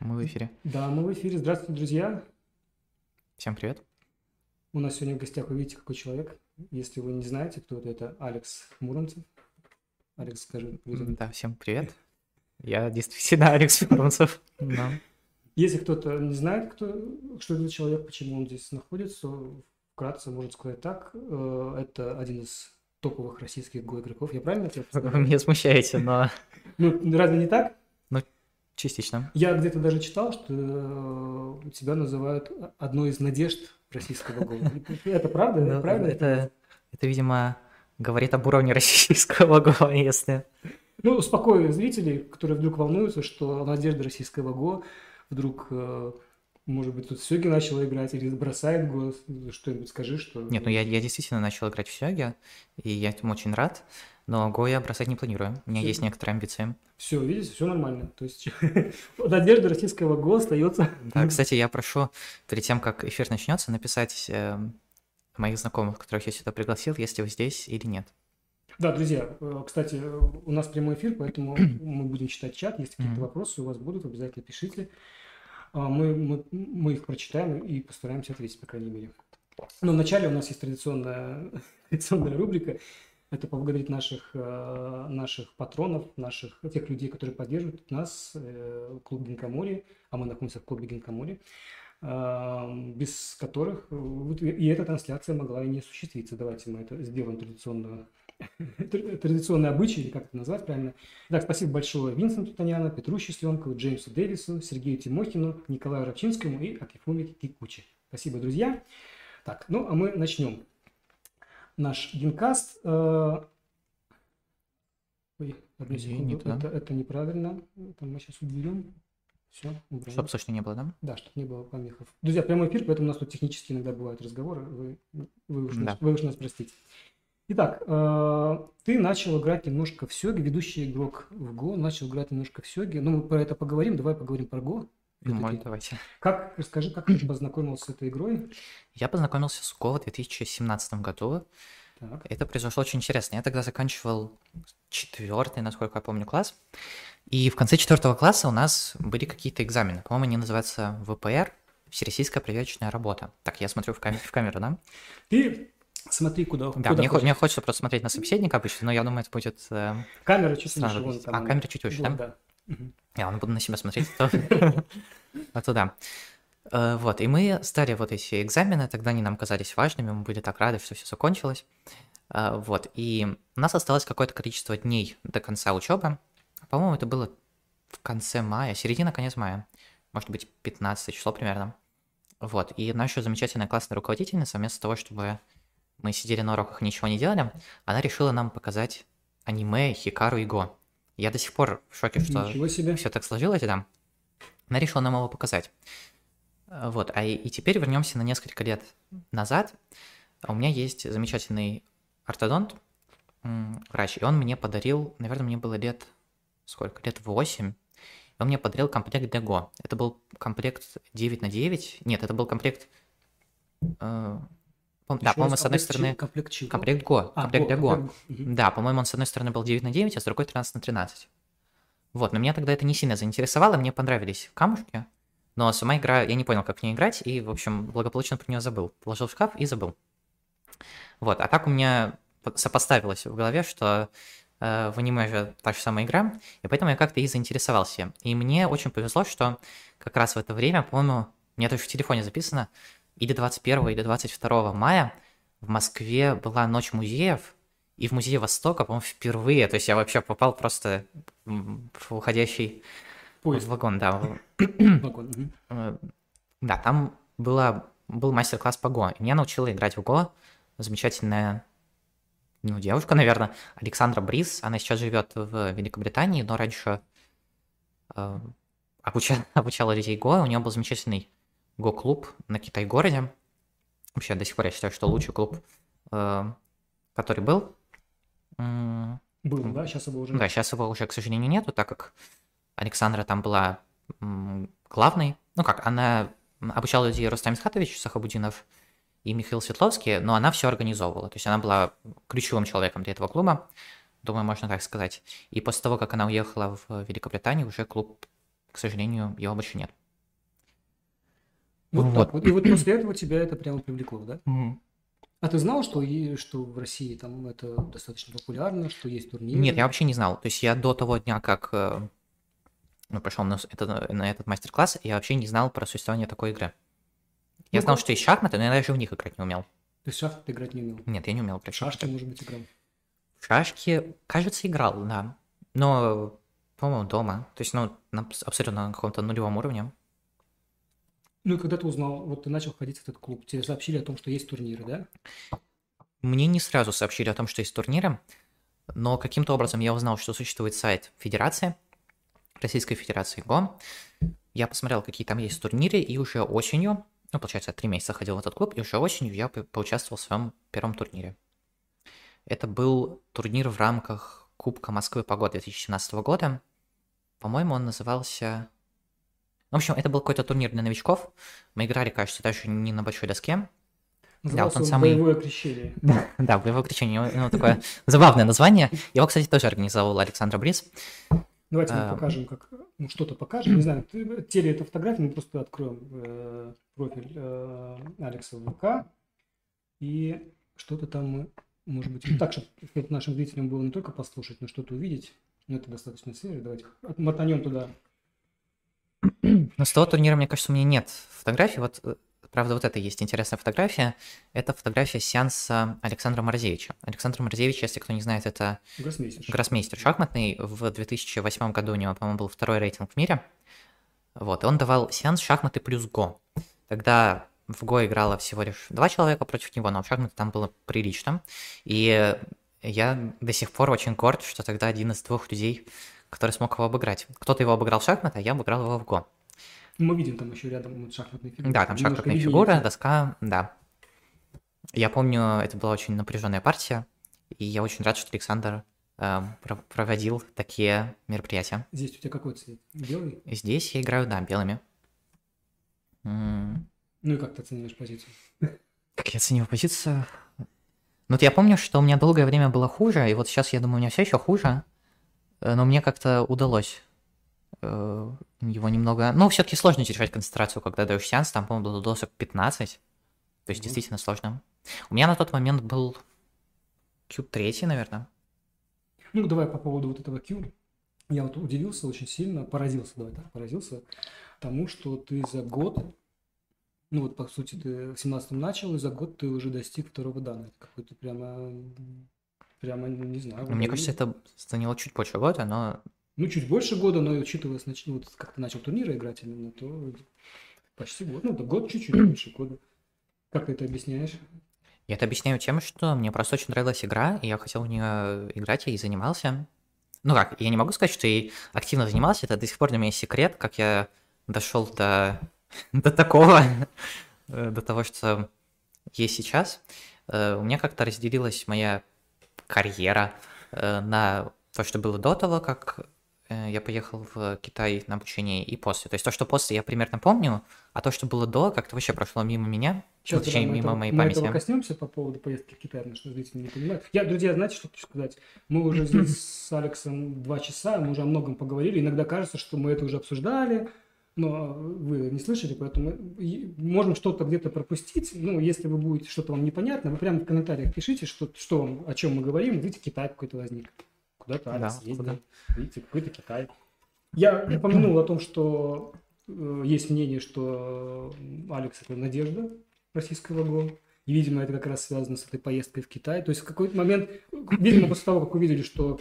Мы в эфире. Да, мы в эфире. Здравствуйте, друзья. Всем привет. У нас сегодня в гостях, вы видите, какой человек. Если вы не знаете, кто это, это Алекс Муромцев. Алекс, скажи людям. Да, всем привет. Я действительно Алекс Муромцев. Да. Если кто-то не знает, кто, что это за человек, почему он здесь находится, вкратце можно сказать так. э, Это один из топовых российских го-игроков. Я правильно тебя Вы меня смущаете, но Ну, разве не так? Частично. Я где-то даже читал, что э, тебя называют одной из надежд российского го. Это правда? Ну, Правильно? Это, это, видимо, говорит об уровне российского го, если... Ну, успокою зрителей, которые вдруг волнуются, что надежда российского ГО вдруг, э, может быть, тут Сёги начала играть или бросает ГО, что-нибудь скажи, что... Нет, ну я, я действительно начал играть в Сёге, и я этому очень рад, но го я бросать не планирую. У меня есть некоторые амбиции. Все, видите, все нормально. То есть надежда российского ГО остается... Да, кстати, я прошу перед тем, как эфир начнется, написать э, моих знакомых, которых я сюда пригласил, если вы здесь или нет. Да, друзья, э, кстати, у нас прямой эфир, поэтому мы будем читать чат. Если какие-то вопросы у вас будут, обязательно пишите. А Мы, мы, мы их прочитаем и постараемся ответить, по крайней мере. Но вначале у нас есть традиционная, традиционная рубрика. Это поблагодарить наших, э, наших патронов, наших, тех людей, которые поддерживают нас, э, клуб Гинкамори, а мы находимся в клубе Гинкамори, э, без которых э, и эта трансляция могла и не осуществиться. Давайте мы это сделаем традиционную тр- традиционный обычай, или как это назвать правильно. Итак, спасибо большое Винсенту Таняна, Петру Счастленкову, Джеймсу Дэвису, Сергею Тимохину, Николаю Рабчинскому и Акифуме Кикучи. Спасибо, друзья. Так, ну а мы начнем наш генкаст. Э, Ой, одну секунду, не туда. это, это неправильно. Это мы сейчас уберем. Все, убрали. Чтоб слышно не было, да? Да, чтобы не было помехов. Друзья, прямой эфир, поэтому у нас тут технически иногда бывают разговоры. Вы, вы, уж, нас, Да. вы уж нас простите. Итак, э, ты начал играть немножко в Сёге, ведущий игрок в Го, начал играть немножко в Сёге. Ну, мы про это поговорим, давай поговорим про Го. Может, давайте. Как, расскажи, как ты познакомился с этой игрой? Я познакомился с Go в 2017 году. Так, Это произошло очень интересно. Я тогда заканчивал четвертый, насколько я помню, класс. И в конце четвертого класса у нас были какие-то экзамены. По-моему, они называются ВПР, Всероссийская проверочная работа. Так, я смотрю в, кам- в камеру, да? Ты смотри, куда, Да, куда мне, хо- хочешь. мне хочется просто смотреть на собеседника обычно, но я думаю, это будет э, Камера чуть вон там А, камера чуть выше, Вот, да? да. Мгм. Я ладно, буду на себя смотреть. то- А то да. Э, Вот, и мы сдали вот эти экзамены, тогда они нам казались важными, мы были так рады, что все закончилось. Э, Вот, и у нас осталось какое-то количество дней до конца учебы. По-моему, это было в конце мая, середина, конец мая. Может быть, 15 число примерно. Вот, и наша замечательная классная руководительница, вместо того, чтобы мы сидели на уроках и ничего не делали, она решила нам показать аниме Хикару и Го. Я до сих пор в шоке, что себе. все так сложилось, да. Она решила нам его показать. Э, Вот, а и, и теперь вернемся на несколько лет назад. У меня есть замечательный ортодонт, врач, и он мне подарил, наверное, мне было лет, сколько, лет 8, и он мне подарил комплект Дего. Это был комплект 9 на 9, нет, это был комплект, э, да, по-моему, с одной стороны, чего? Комплект чего? комплект Го, А, комплект для Го. комплект. Да, по-моему, он с одной стороны был 9 на 9, а с другой 13 на 13. Вот, но меня тогда это не сильно заинтересовало, мне понравились камушки, но сама игра, я не понял, как в нее играть, и, в общем, благополучно про нее забыл. Положил в шкаф и забыл. Вот, а так у меня по- сопоставилось в голове, что э, в аниме же та же самая игра, и поэтому я как-то и заинтересовался. И мне очень повезло, что как раз в это время, по-моему, у меня даже в телефоне записано, или 21 или 22 мая в Москве была ночь музеев, и в музее Востока, по-моему, впервые, то есть я вообще попал просто в уходящий Поезд. вагон, да. Вагон, э, Да, там была, был мастер-класс по Го, и меня научила играть в Го замечательная, ну, девушка, наверное, Александра Брис, она сейчас живет в Великобритании, но раньше э, обучала, обучала людей Го, у нее был замечательный Го-клуб на Китай-городе. Вообще, до сих пор я считаю, что лучший клуб, э, который был. Был, да? Сейчас его уже... да, сейчас его уже, к сожалению, нету, так как Александра там была главной. Ну как, она обучала людей Рустам Исхатович Сахабудинов и Михаил Светловский, но она все организовывала. То есть она была ключевым человеком для этого клуба, думаю, можно так сказать. И после того, как она уехала в Великобританию, уже клуб к сожалению, его больше нет. Вот, Вот. так вот. И вот после этого тебя это прямо привлекло, да? Мгм. А ты знал, что, и, что в России там это достаточно популярно, что есть турниры? Нет, я вообще не знал. То есть я до того дня, как э, ну, пошел на, это- на этот мастер-класс, я вообще не знал про существование такой игры. Я Ну, знал, что есть шахматы, но я даже в них играть не умел. Ты в шахматы играть не умел. Нет, я не умел играть В в шашки, может быть, играл. В шашки, кажется, играл, да. Но, по-моему, дома. То есть, ну, абсолютно на каком-то нулевом уровне. Ну и когда ты узнал, вот ты начал ходить в этот клуб, тебе сообщили о том, что есть турниры, да? Мне не сразу сообщили о том, что есть турниры, но каким-то образом я узнал, что существует сайт Федерации, Российской Федерации ГО. Я посмотрел, какие там есть турниры, и уже осенью, ну, получается, три месяца ходил в этот клуб, и уже осенью я по- поучаствовал в своем первом турнире. Это был турнир в рамках Кубка Москвы по году 2017 года. По-моему, он назывался... В общем, это был какой-то турнир для новичков. Мы играли, кажется, даже не на большой доске, Назывался он он самый- «Боевое крещение». да, боевое кричение, у него- у него такое забавное название. Его, кстати, тоже организовал Александр Брис. Давайте мы А. покажем, как ну, что-то покажем. Не знаю, ты- те ли это фотографии, мы просто откроем э, профиль э, Алекса в ВК. И что-то там мы, может быть, так, чтобы нашим зрителям было не только послушать, но что-то увидеть. Но это достаточно свежее. Давайте мотанем туда. Но с того турнира, мне кажется, у меня нет фотографий. Вот, э, правда, вот это есть интересная фотография. Это фотография сеанса Александра Морозевича. Александр Морозевич, если кто не знает, это Гроссмейстер. гроссмейстер шахматный. В 2008 году у него, по-моему, был второй рейтинг в мире. Вот, и он давал сеанс шахматы плюс го. Тогда в го играло всего лишь два человека против него, но в шахматы там было прилично. И я до сих пор очень горд, что тогда один из двух людей, который смог его обыграть. Кто-то его обыграл в шахматы, а я обыграл его в го. Мы видим там еще рядом вот шахматные фигуры. Да, там Немножко виднее. фигура, доска, да. Я помню, это была очень напряженная партия, и я очень рад, что Александр э, про- проводил такие мероприятия. Здесь у тебя какой цвет? Белый? Здесь я играю, да, белыми. Ну и как ты оцениваешь позицию? Как я оцениваю позицию? Ну, вот я помню, что у меня долгое время было хуже, и вот сейчас, я думаю, у меня все еще хуже, но мне как-то удалось э, его немного... Ну, все-таки сложно держать концентрацию, когда даешь сеанс, там, по-моему, было досок 15, то есть Мгм. действительно сложно. У меня на тот момент был Q3, наверное. Ну, давай по поводу вот этого Q. Я вот удивился очень сильно, поразился, давай так, поразился тому, что ты за год, ну вот по сути ты в 17 начал, и за год ты уже достиг второго дана. Это какой-то прямо, прямо, не знаю. Ну, Мне уровень. кажется, это заняло чуть больше года, но Ну, чуть больше года, но учитывая, снач- вот как ты начал турниры играть именно, то почти год. Ну, да, год чуть-чуть больше года. Как ты это объясняешь? я это объясняю тем, что мне просто очень нравилась игра, и я хотел в нее играть, я и занимался. Ну как, я не могу сказать, что я активно занимался, это до сих пор для меня секрет, как я дошел до, до такого, э, до того, что есть сейчас. Э, У меня как-то разделилась моя карьера э, на то, что было до того, как э, я поехал в Китай на обучение, и после. То есть то, что после, я примерно помню, а то, что было до, как-то вообще прошло мимо меня, Сейчас точнее, мы, мимо этого, моей мы памяти. этого коснемся по поводу поездки в Китай, потому что зрители не понимают. Я, друзья, знаете, что хочу сказать? Мы уже здесь с Алексом два часа, мы уже о многом поговорили. Иногда кажется, что мы это уже обсуждали, но вы не слышали, поэтому можем что-то где-то пропустить. Ну, если вы будете что-то вам непонятно, вы прямо в комментариях пишите, что, что вам, о чем мы говорим. Видите, Китай какой-то возник. Куда-то Алекс Да, ездил. куда? Видите, какой-то Китай. Я упомянул о том, что э, есть мнение, что Алекс это надежда российского ГО. И, видимо, это как раз связано с этой поездкой в Китай. То есть в какой-то момент, видимо, после того, как увидели, что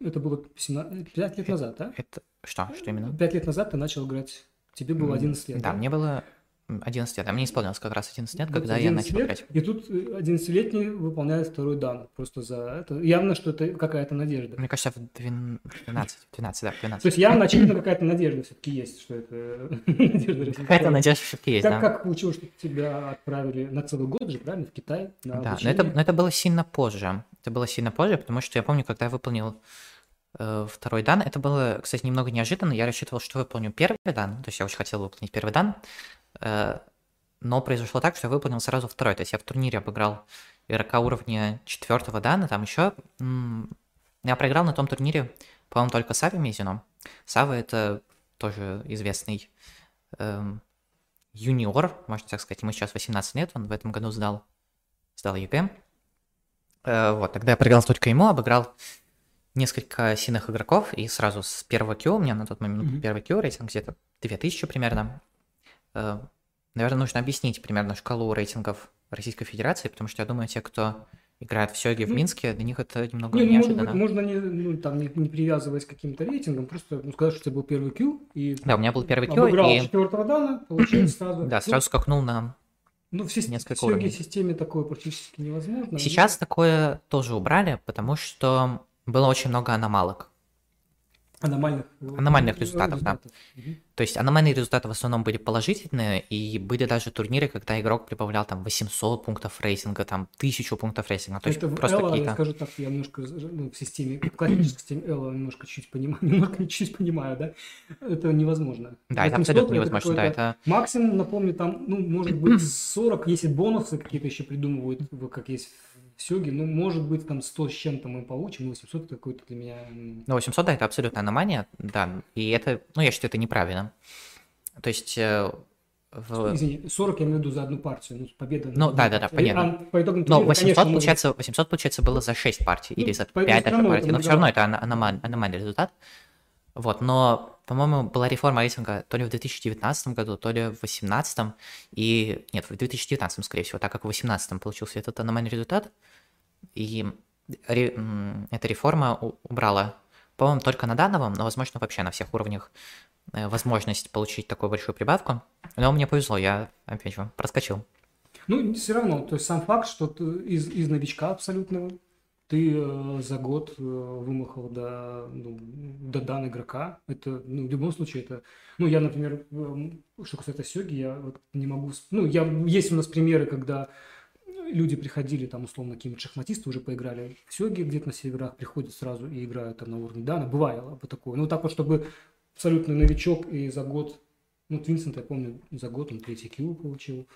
это было 17, 5 лет назад, да? Это что? Что именно? 5 лет назад ты начал играть, тебе было 11 лет, Да, мне было м, 11 лет, а мне исполнилось как раз 11 лет, когда я 11 начал лет, играть. И тут э, 11-летний выполняет второй дан. Просто за это. Явно, что это какая-то надежда. Мне кажется, в двен- 12, 12, да, в 12. То есть явно, очевидно, какая-то надежда все-таки есть, что это надежда. Какая-то надежда все-таки есть, Как, да. как получилось, что тебя отправили на целый год же, правильно, в Китай? Да, но это, но это было сильно позже. Это было сильно позже, потому что я помню, когда я выполнил э, второй дан, это было, кстати, немного неожиданно. Я рассчитывал, что выполню первый дан, то есть я очень хотел выполнить первый дан, э, но произошло так, что я выполнил сразу второй. То есть я в турнире обыграл игрока уровня четвертого дана, там еще... Я проиграл на том турнире, по-моему, только Саве Мизину. Сава — это тоже известный эм, юниор, можно так сказать, ему сейчас 18 лет, он в этом году сдал, сдал ЕГЭ. Э, вот, тогда я проиграл только ему, обыграл несколько сильных игроков, и сразу с первого кю, у меня на тот момент mm-hmm. первый кю рейтинг где-то 2000 примерно. Э, наверное, нужно объяснить примерно шкалу рейтингов Российской Федерации, потому что я думаю, те, кто играют в сёги в ну, Минске, для них это немного не, ну, неожиданно. Может быть, можно не, ну, там, не, не привязываясь к каким-то рейтингам, просто ну, сказать, что это был первый Q. И да, у меня был первый Q. Обыграл и... четвертого дана, получается сразу. Да, сразу скакнул на ну, в несколько уровней. системе такое практически невозможно. Сейчас но... такое тоже убрали, потому что было очень много аномалок. Аномальных, аномальных результатов, результатов, да. Угу. То есть аномальные результаты в основном были положительные, и были даже турниры, когда игрок прибавлял там 800 пунктов рейтинга, там 1000 пунктов рейтинга. То есть Это просто Элла, какие-то... я скажу так, я немножко ну, в системе, в классической системе Элла немножко чуть понимаю, немножко чуть понимаю, да? Это невозможно. Да, это абсолютно невозможно, да, это... Максимум, напомню, там, ну, может быть, 40, если бонусы какие-то еще придумывают, как есть Сёги, ну, может быть, там 100 с чем-то мы получим, но 800 это какой-то для меня... Ну, 800, да, это абсолютная аномалия, да, и это, ну, я считаю, это неправильно. То есть... Э, в... Извини, 40 я имею в виду за одну партию, ну, победа... Ну, да, да, да, понятно. А, по итогам но 800, конечно, получается, может... 800, получается, было за 6 партий, ну, или за 5 даже партий, но все равно это аномаль, аномальный результат. Вот, но, по-моему, была реформа рейтинга то ли в 2019 году, то ли в 2018, и... Нет, в 2019, скорее всего, так как в 2018 получился этот аномальный результат, и ре... эта реформа убрала, по-моему, только на данном, но, возможно, вообще на всех уровнях э, возможность получить такую большую прибавку. Но мне повезло, я, опять же, проскочил. Ну, все равно, то есть сам факт, что ты из, из новичка абсолютно ты э, за год э, вымахал до, ну, до дан игрока. Это, ну, в любом случае, это... Ну, я, например, э, что касается Сёги, я вот не могу... Ну, я, есть у нас примеры, когда люди приходили, там, условно, какие-нибудь шахматисты уже поиграли в Сёги где-то на серверах, приходят сразу и играют там на уровне Дана. Бывало бы такое. Ну, так вот, чтобы абсолютно новичок и за год... Ну, Твинсент, я помню, за год он третий кью получил.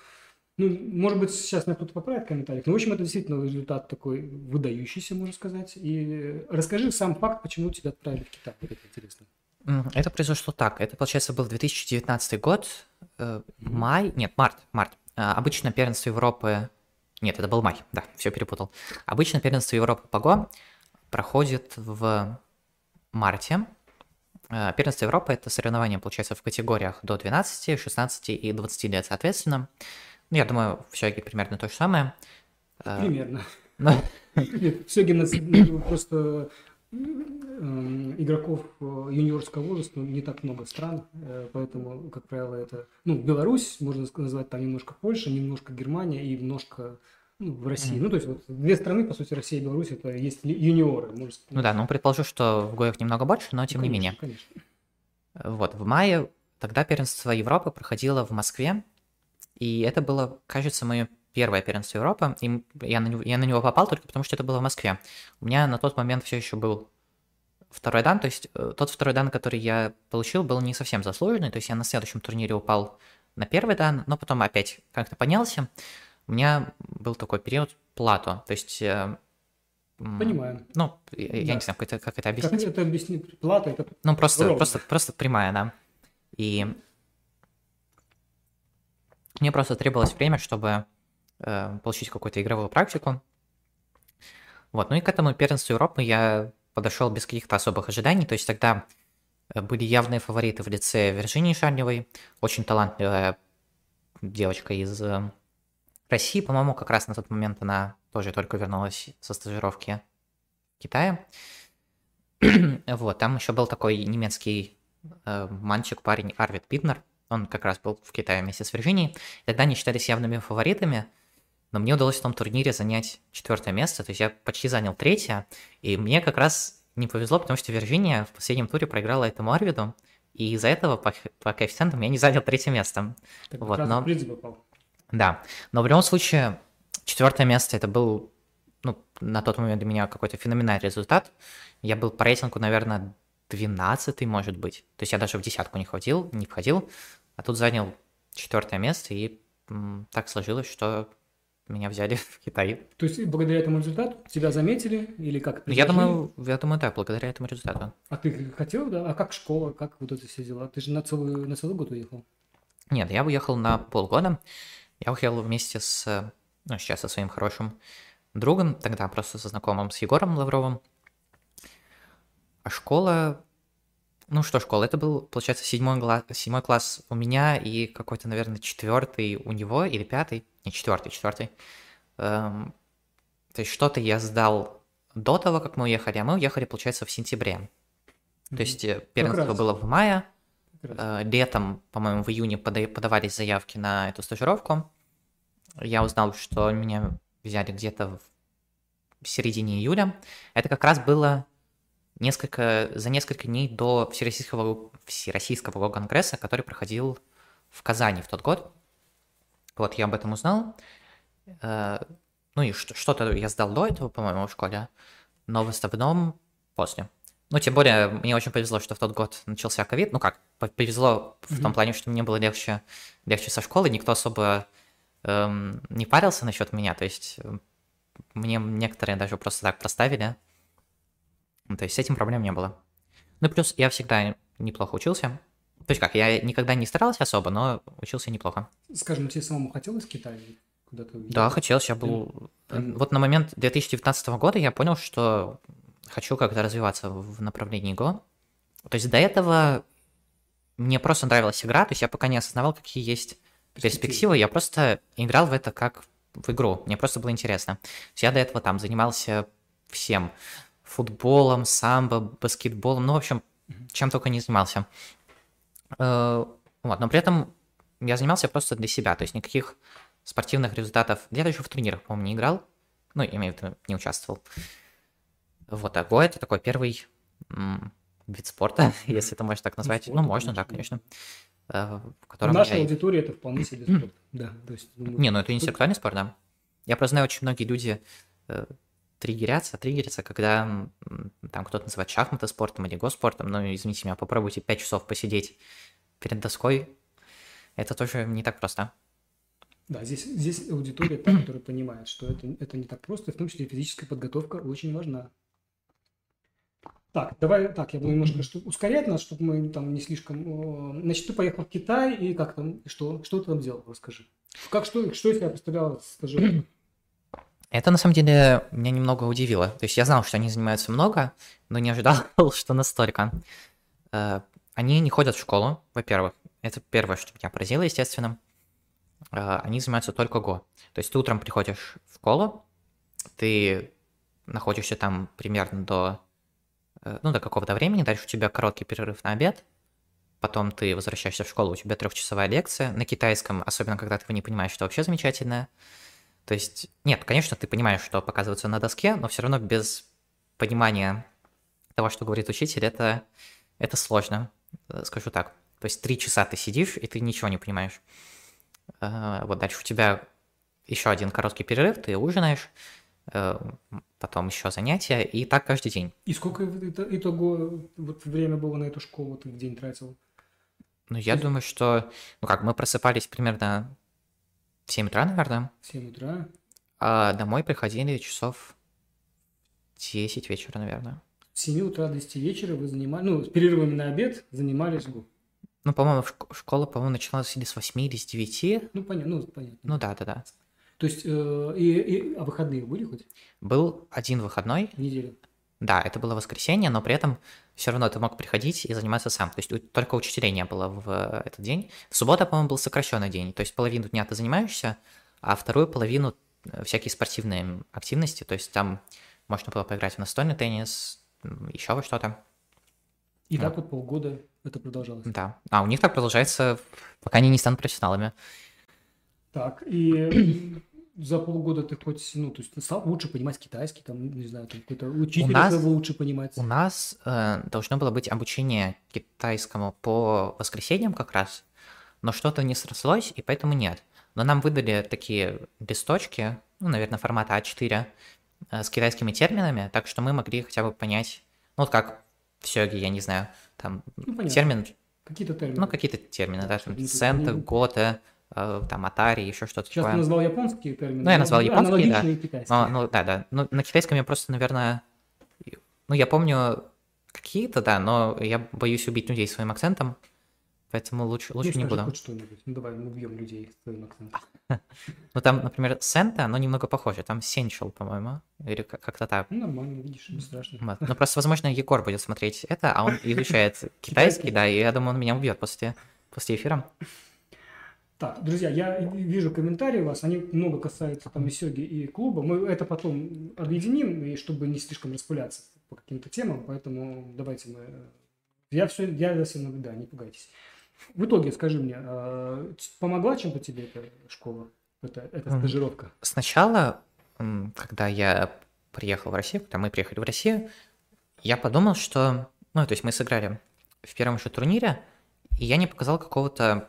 Ну, может быть, сейчас меня кто-то поправит в комментариях. Но, в общем, это действительно результат такой выдающийся, можно сказать. И расскажи сам факт, почему тебя отправили в Китай. Это интересно. Это произошло так. Это, получается, был 2019 год, э, май, нет, март, март. А, обычно первенство Европы, нет, это был май, да, все перепутал. Обычно первенство Европы по ГО проходит в марте. А, первенство Европы – это соревнование, получается, в категориях до 12, 16 и 20 лет, соответственно. Ну, я думаю, в Сёге примерно то же самое. Э, примерно. Нет, в Сёге ну, просто эм, игроков э, юниорского возраста не так много стран, э, поэтому, как правило, это, ну, Беларусь, можно назвать там немножко Польша, немножко Германия и немножко ну, в России. Ну, то есть вот две страны, по сути, Россия и Беларусь, это есть юниоры. Ну да, ну предположу, что в Гоях немного больше, но тем ну, не менее. Конечно. Вот, в мае тогда первенство Европы проходило в Москве, и это было, кажется, мое первое первенство Европы, и я на, него, я на него попал только потому, что это было в Москве. У меня на тот момент все еще был второй дан, то есть э, тот второй дан, который я получил, был не совсем заслуженный, то есть я на следующем турнире упал на первый дан, но потом опять как-то поднялся. У меня был такой период плато, то есть... Э, Понимаю. Ну, я, да. я не знаю, как это, как это объяснить. Как это объяснить? Плата это... Ну, просто, просто, просто прямая, да. И мне просто требовалось время, чтобы э, получить какую-то игровую практику. Вот, ну и к этому первенству Европы я подошел без каких-то особых ожиданий, то есть тогда э, были явные фавориты в лице Вирджинии Шарневой, очень талантливая девочка из э, России, по-моему, как раз на тот момент она тоже только вернулась со стажировки в Китае. вот, там еще был такой немецкий э, мальчик, парень Арвид Питнер, он как раз был в Китае вместе с Вирджинией. Тогда они считались явными фаворитами, но мне удалось в том турнире занять четвертое место, то есть я почти занял третье, и мне как раз не повезло, потому что Вирджиния в последнем туре проиграла этому Арвиду, и из-за этого по, по коэффициентам я не занял третье место. Так вот, но... попал. Да, но в любом случае четвертое место это был, ну, на тот момент для меня какой-то феноменальный результат. Я был по рейтингу, наверное, 12 может быть. То есть я даже в десятку не входил, не входил, а тут занял четвертое место, и м, так сложилось, что меня взяли в Китай. То есть благодаря этому результату тебя заметили или как? Я предложили? думаю, я думаю, да, благодаря этому результату. А ты хотел, да? А как школа, как вот это все дела? Ты же на целый, на целый год уехал. Нет, я уехал на полгода. Я уехал вместе с, ну, сейчас со своим хорошим другом, тогда просто со знакомым, с Егором Лавровым. А школа... Ну что школа? Это был, получается, седьмой, гла- седьмой класс у меня и какой-то, наверное, четвертый у него или пятый. Не, четвертый, четвертый. Эм, то есть что-то я сдал до того, как мы уехали, а мы уехали, получается, в сентябре. То есть э, первенство раз. было в мае. Э, Летом, по-моему, в июне пода- подавались заявки на эту стажировку. Я узнал, что меня взяли где-то в середине июля. Это как раз было несколько, за несколько дней до Всероссийского, Всероссийского конгресса, который проходил в Казани в тот год. Вот я об этом узнал. Э, Ну и что- что-то я сдал до этого, по-моему, в школе, но в основном после. Ну, тем более, мне очень повезло, что в тот год начался ковид. Ну как, по- повезло в том плане, что мне было легче, легче со школы, никто особо эм, не парился насчет меня, то есть мне некоторые даже просто так проставили. Ну, То есть с этим проблем не было. Ну, плюс я всегда неплохо учился. То есть как, я никогда не старался особо, но учился неплохо. Скажем, тебе самому хотелось в куда-то уехать? Да, хотелось, я был... Прям- Вот на момент 2019 года я понял, что хочу как-то развиваться в направлении Го. То есть до этого мне просто нравилась игра, то есть я пока не осознавал, какие есть перспективы, я просто играл в это как в игру, мне просто было интересно. То есть я до этого там занимался всем. Футболом, самбо, баскетболом, ну, в общем, чем только не занимался. Э, Вот, но при этом я занимался просто для себя, то есть никаких спортивных результатов. Я даже в турнирах, по-моему, не играл. Ну, имею в виду, не участвовал. Вот, а Го это такой первый вид спорта, если это можно так назвать. спорта, ну, можно, да, конечно, конечно. Э, В котором нашей я аудитории это вполне себе спорт. Да, то есть... думаю, Не, ну это интеллектуальный спорт, да. Я просто знаю, очень многие люди э, триггерятся, триггерятся, когда там кто-то называет шахматы спортом или госпортом, но, извините меня, попробуйте 5 часов посидеть перед доской, это тоже не так просто. Да, здесь, здесь аудитория та, которая понимает, что это, это не так просто, в том числе физическая подготовка очень важна. Так, давай, так, я буду немножко что, ускорять нас, чтобы мы там не слишком... Значит, ты поехал в Китай, и как там, и что, что ты там делал, расскажи. Как, что, что из себя представляла стажировка? Это на самом деле меня немного удивило. То есть я знал, что они занимаются много, но не ожидал, что настолько. Э, Они не ходят в школу, во-первых. Это первое, что меня поразило, естественно. Э, Они занимаются только Го. То есть ты утром приходишь в школу, ты находишься там примерно до, э, ну, до какого-то времени, дальше у тебя короткий перерыв на обед, потом ты возвращаешься в школу, у тебя трехчасовая лекция на китайском, особенно когда ты не понимаешь, что вообще замечательно. То есть, нет, конечно, ты понимаешь, что показывается на доске, но все равно без понимания того, что говорит учитель, это, это сложно, э, скажу так. То есть три часа ты сидишь, и ты ничего не понимаешь. Э, Вот дальше у тебя еще один короткий перерыв, ты ужинаешь, э, потом еще занятия, и так каждый день. И сколько итого вот время было на эту школу, ты в день тратил? Ну, я есть- думаю, что, ну как, мы просыпались примерно в 7 утра, наверное, В 7 утра? а домой приходили часов 10 вечера, наверное. С 7 утра до 10 вечера вы занимались, ну, с перерывами на обед занимались ГУ. Ну, по-моему, шк- школа, по-моему, начиналась или с 8, или с 9. Ну, понятно, ну, понятно. Ну да, да, да. То есть, э, и, и- а выходные были хоть Был один выходной, в неделю? да, это было воскресенье, но при этом все равно ты мог приходить и заниматься сам. То есть только учителей не было в э, этот день. В субботу, по-моему, был сокращенный день. То есть половину дня ты занимаешься, а вторую половину э, всякие спортивные активности. То есть там можно было поиграть в настольный теннис, еще во что-то. И Да. так вот полгода это продолжалось. Да. А у них так продолжается, пока они не станут профессионалами. Так, и за полгода ты хоть, ну, то есть стал лучше понимать китайский, там, не знаю, там какой-то учитель нас- своего лучше понимать. У нас э, должно было быть обучение китайскому по воскресеньям как раз, но что-то не срослось, и поэтому нет. Но нам выдали такие листочки, ну, наверное, формата А4, э, с китайскими терминами, так что мы могли хотя бы понять, ну, вот как в Сёге, я не знаю, там Ну, понятно. термин, Какие-то термины. ну, какие-то термины, да, там, цент, путать. Э, там Atari, еще что-то Сейчас ты такое. назвал японские термины. Ну, я но назвал японские, да. китайские. А, ну, да, да. Ну, на китайском я просто, наверное... Ну, я помню какие-то, да, но я боюсь убить людей своим акцентом, поэтому лучше, лучше не буду. хоть что-нибудь. Ну, давай, мы убьем людей с твоим акцентом. Ну, там, например, Сента, оно немного похоже. Там Сенчел, по-моему, или как- как-то так. Ну, нормально, видишь, не страшно. Ну, просто, возможно, Егор будет смотреть это, а он изучает китайский, да, и я думаю, он меня убьет после, после эфира. Так, друзья, я вижу комментарии у вас, они много касаются там и сёги, и клуба. Мы это потом объединим, и чтобы не слишком распыляться по каким-то темам, поэтому давайте мы... Я все, я за всем наблюдаю, не пугайтесь. В итоге, скажи мне, а, помогла чем-то тебе эта школа, эта, эта стажировка? Сначала, когда я приехал в Россию, когда мы приехали в Россию, я подумал, что... Ну, то есть мы сыграли в первом же турнире, и я не показал какого-то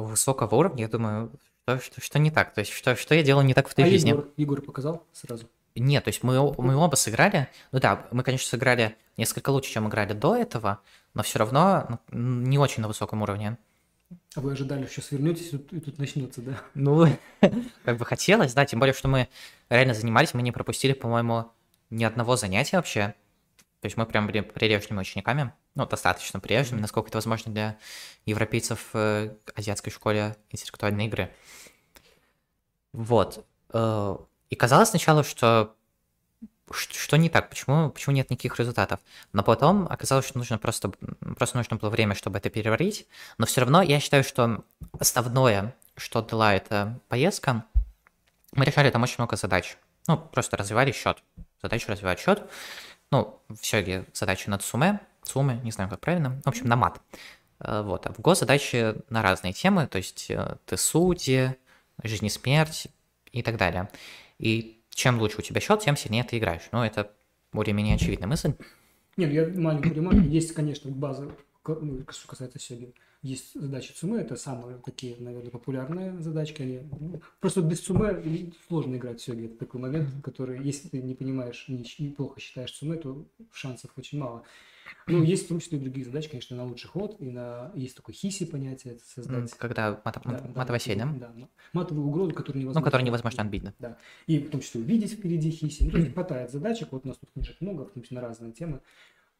высокого уровня. Я думаю, что, что, что не так? То есть что, что я делал не так в той а жизни? Егор, Егор показал сразу? Нет, то есть мы, мы оба сыграли. Ну да, мы, конечно, сыграли несколько лучше, чем играли до этого, но все равно ну, не очень на высоком уровне. А вы ожидали, что сейчас вернетесь, и тут, и тут начнется, да? Ну, как бы хотелось, да, тем более, что мы реально занимались, мы не пропустили, по-моему, ни одного занятия вообще. То есть мы прям были прилежными учениками, ну, достаточно прилежными, Мгм. насколько это возможно для европейцев в азиатской школе интеллектуальной игры. Вот. Э, И казалось сначала, что что не так, почему, почему нет никаких результатов. Но потом оказалось, что нужно просто, просто нужно было время, чтобы это переварить. Но все равно я считаю, что основное, что дала эта поездка, мы решали там очень много задач. Ну, просто развивали счет. Задачу развивать счет. Ну, в Сёге задачи над суме, суммы, не знаю, как правильно. В общем, на мат. Э, Вот. А в Го задачи на разные темы, то есть э, ты судьи, жизнь и смерть и так далее. И чем лучше у тебя счет, тем сильнее ты играешь. Ну, это более-менее очевидная мысль. Нет, ну я маленькую ремарку. Есть, конечно, база, ну, что касается Сёги. Есть задачи Цуме, это самые такие, наверное, популярные задачки. Они, ну, просто без Цуме сложно играть в Сёги. Это такой момент, который, если ты не понимаешь, неплохо считаешь Цуме, то шансов очень мало. Ну, есть в том числе и другие задачи, конечно, на лучший ход, и на есть такое хиси понятие, это создать. Когда мат- Да, мат- да, матовая сеть, да? да, матовую угрозу, которую невозможно... Ну, который невозможно отбить, да. Да. И в том числе увидеть впереди хиси. Ну, то есть хватает задачек. Вот у нас тут книжек много, в том числе на разные темы.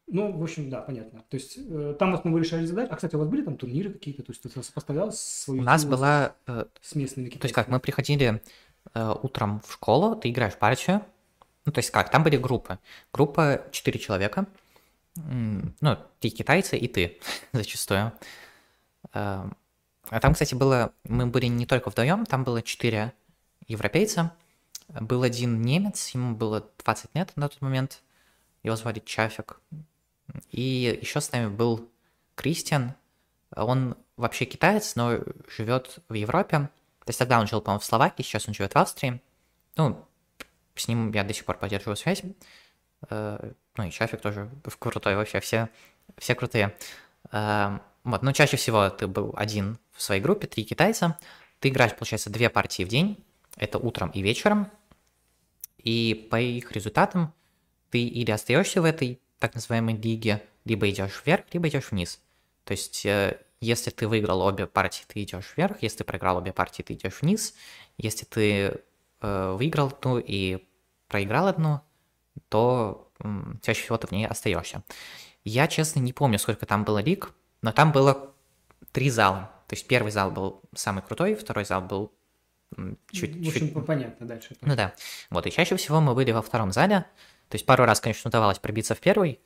Ну, в общем, да, понятно. То есть э, там в основном вы решали задачи. А, кстати, у вас были там турниры какие-то? То есть ты сопоставлял свою У нас была... э, с местными То есть как, мы приходили э, утром в школу, ты играешь партию. Ну, то есть как, там были группы. Группа 4 человека. Ну, ты китайцы и ты зачастую. Э, А там, кстати, было... Мы были не только вдвоем, там было 4 европейца. Был один немец, ему было 20 лет на тот момент. Его звали Чафик. И еще с нами был Кристиан. Он вообще китаец, но живет в Европе. То есть тогда он жил, по-моему, в Словакии, сейчас он живет в Австрии. Ну, с ним я до сих пор поддерживаю связь. Ну и Чафик тоже крутой вообще, все, все крутые. Э, Вот, но чаще всего ты был один в своей группе, три китайца. Ты играешь, получается, две партии в день. Это утром и вечером. И по их результатам ты или остаешься в этой так называемой лиге, либо идешь вверх, либо идешь вниз. То есть, э, если ты выиграл обе партии, ты идешь вверх, если ты проиграл обе партии, ты идешь вниз. Если ты э, выиграл одну и проиграл одну, то чаще всего ты в ней остаешься. Я, честно, не помню, сколько там было лиг, но там было три зала. То есть первый зал был самый крутой, второй зал был чуть, В общем, чуть понятно дальше. ну да. Вот, и чаще всего мы были во втором зале. То есть пару раз, конечно, удавалось пробиться в первый,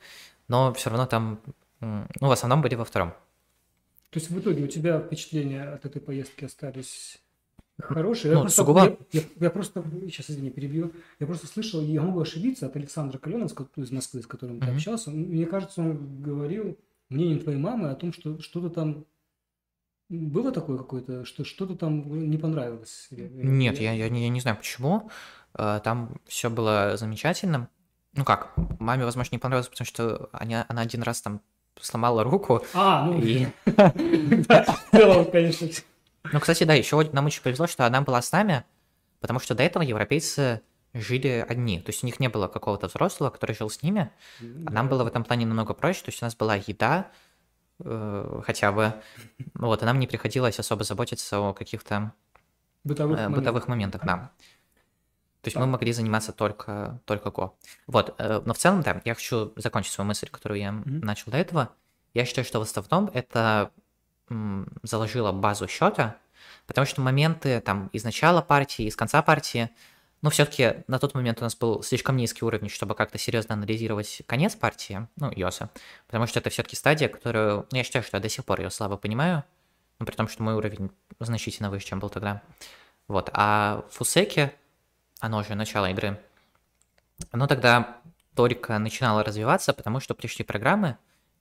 но все равно там, ну, в основном были во втором. То есть в итоге у тебя впечатления от этой поездки остались хорошие? Ну, просто, сугубо- я, я- я просто, сейчас, извини, перебью, я просто слышал, я могу ошибиться, от Александра Каленова, с ко- из Москвы, с которым ты Мгм. общался, мне кажется, он говорил мнением твоей мамы о том, что что-то там было такое какое-то, что что-то там не понравилось. Я- я- Нет, я, я, не, я не знаю почему. Э, Там все было замечательно. Ну как, маме, возможно, не понравилось, потому что она, она один раз там сломала руку. А, ну, И... да, конечно. Ну, кстати, да, еще нам очень повезло, что она была с нами, потому что до этого европейцы жили одни. То есть у них не было какого-то взрослого, который жил с ними. А нам было в этом плане намного проще. То есть у нас была еда, э, хотя бы. Вот, и нам не приходилось особо заботиться о каких-то Бытовых, э, бытовых моментах, да. То есть Так. мы могли заниматься только, только Go. Вот, э, но в целом, да, я хочу закончить свою мысль, которую я Мгм. начал до этого. Я считаю, что в основном это м, заложило базу счета, потому что моменты там из начала партии, из конца партии, ну, все-таки на тот момент у нас был слишком низкий уровень, чтобы как-то серьезно анализировать конец партии, ну, Йоса, потому что это все-таки стадия, которую, ну, я считаю, что я до сих пор ее слабо понимаю, ну, при том, что мой уровень значительно выше, чем был тогда. Вот, а Фусеки, оно же начало игры, оно тогда только начинало развиваться, потому что пришли программы,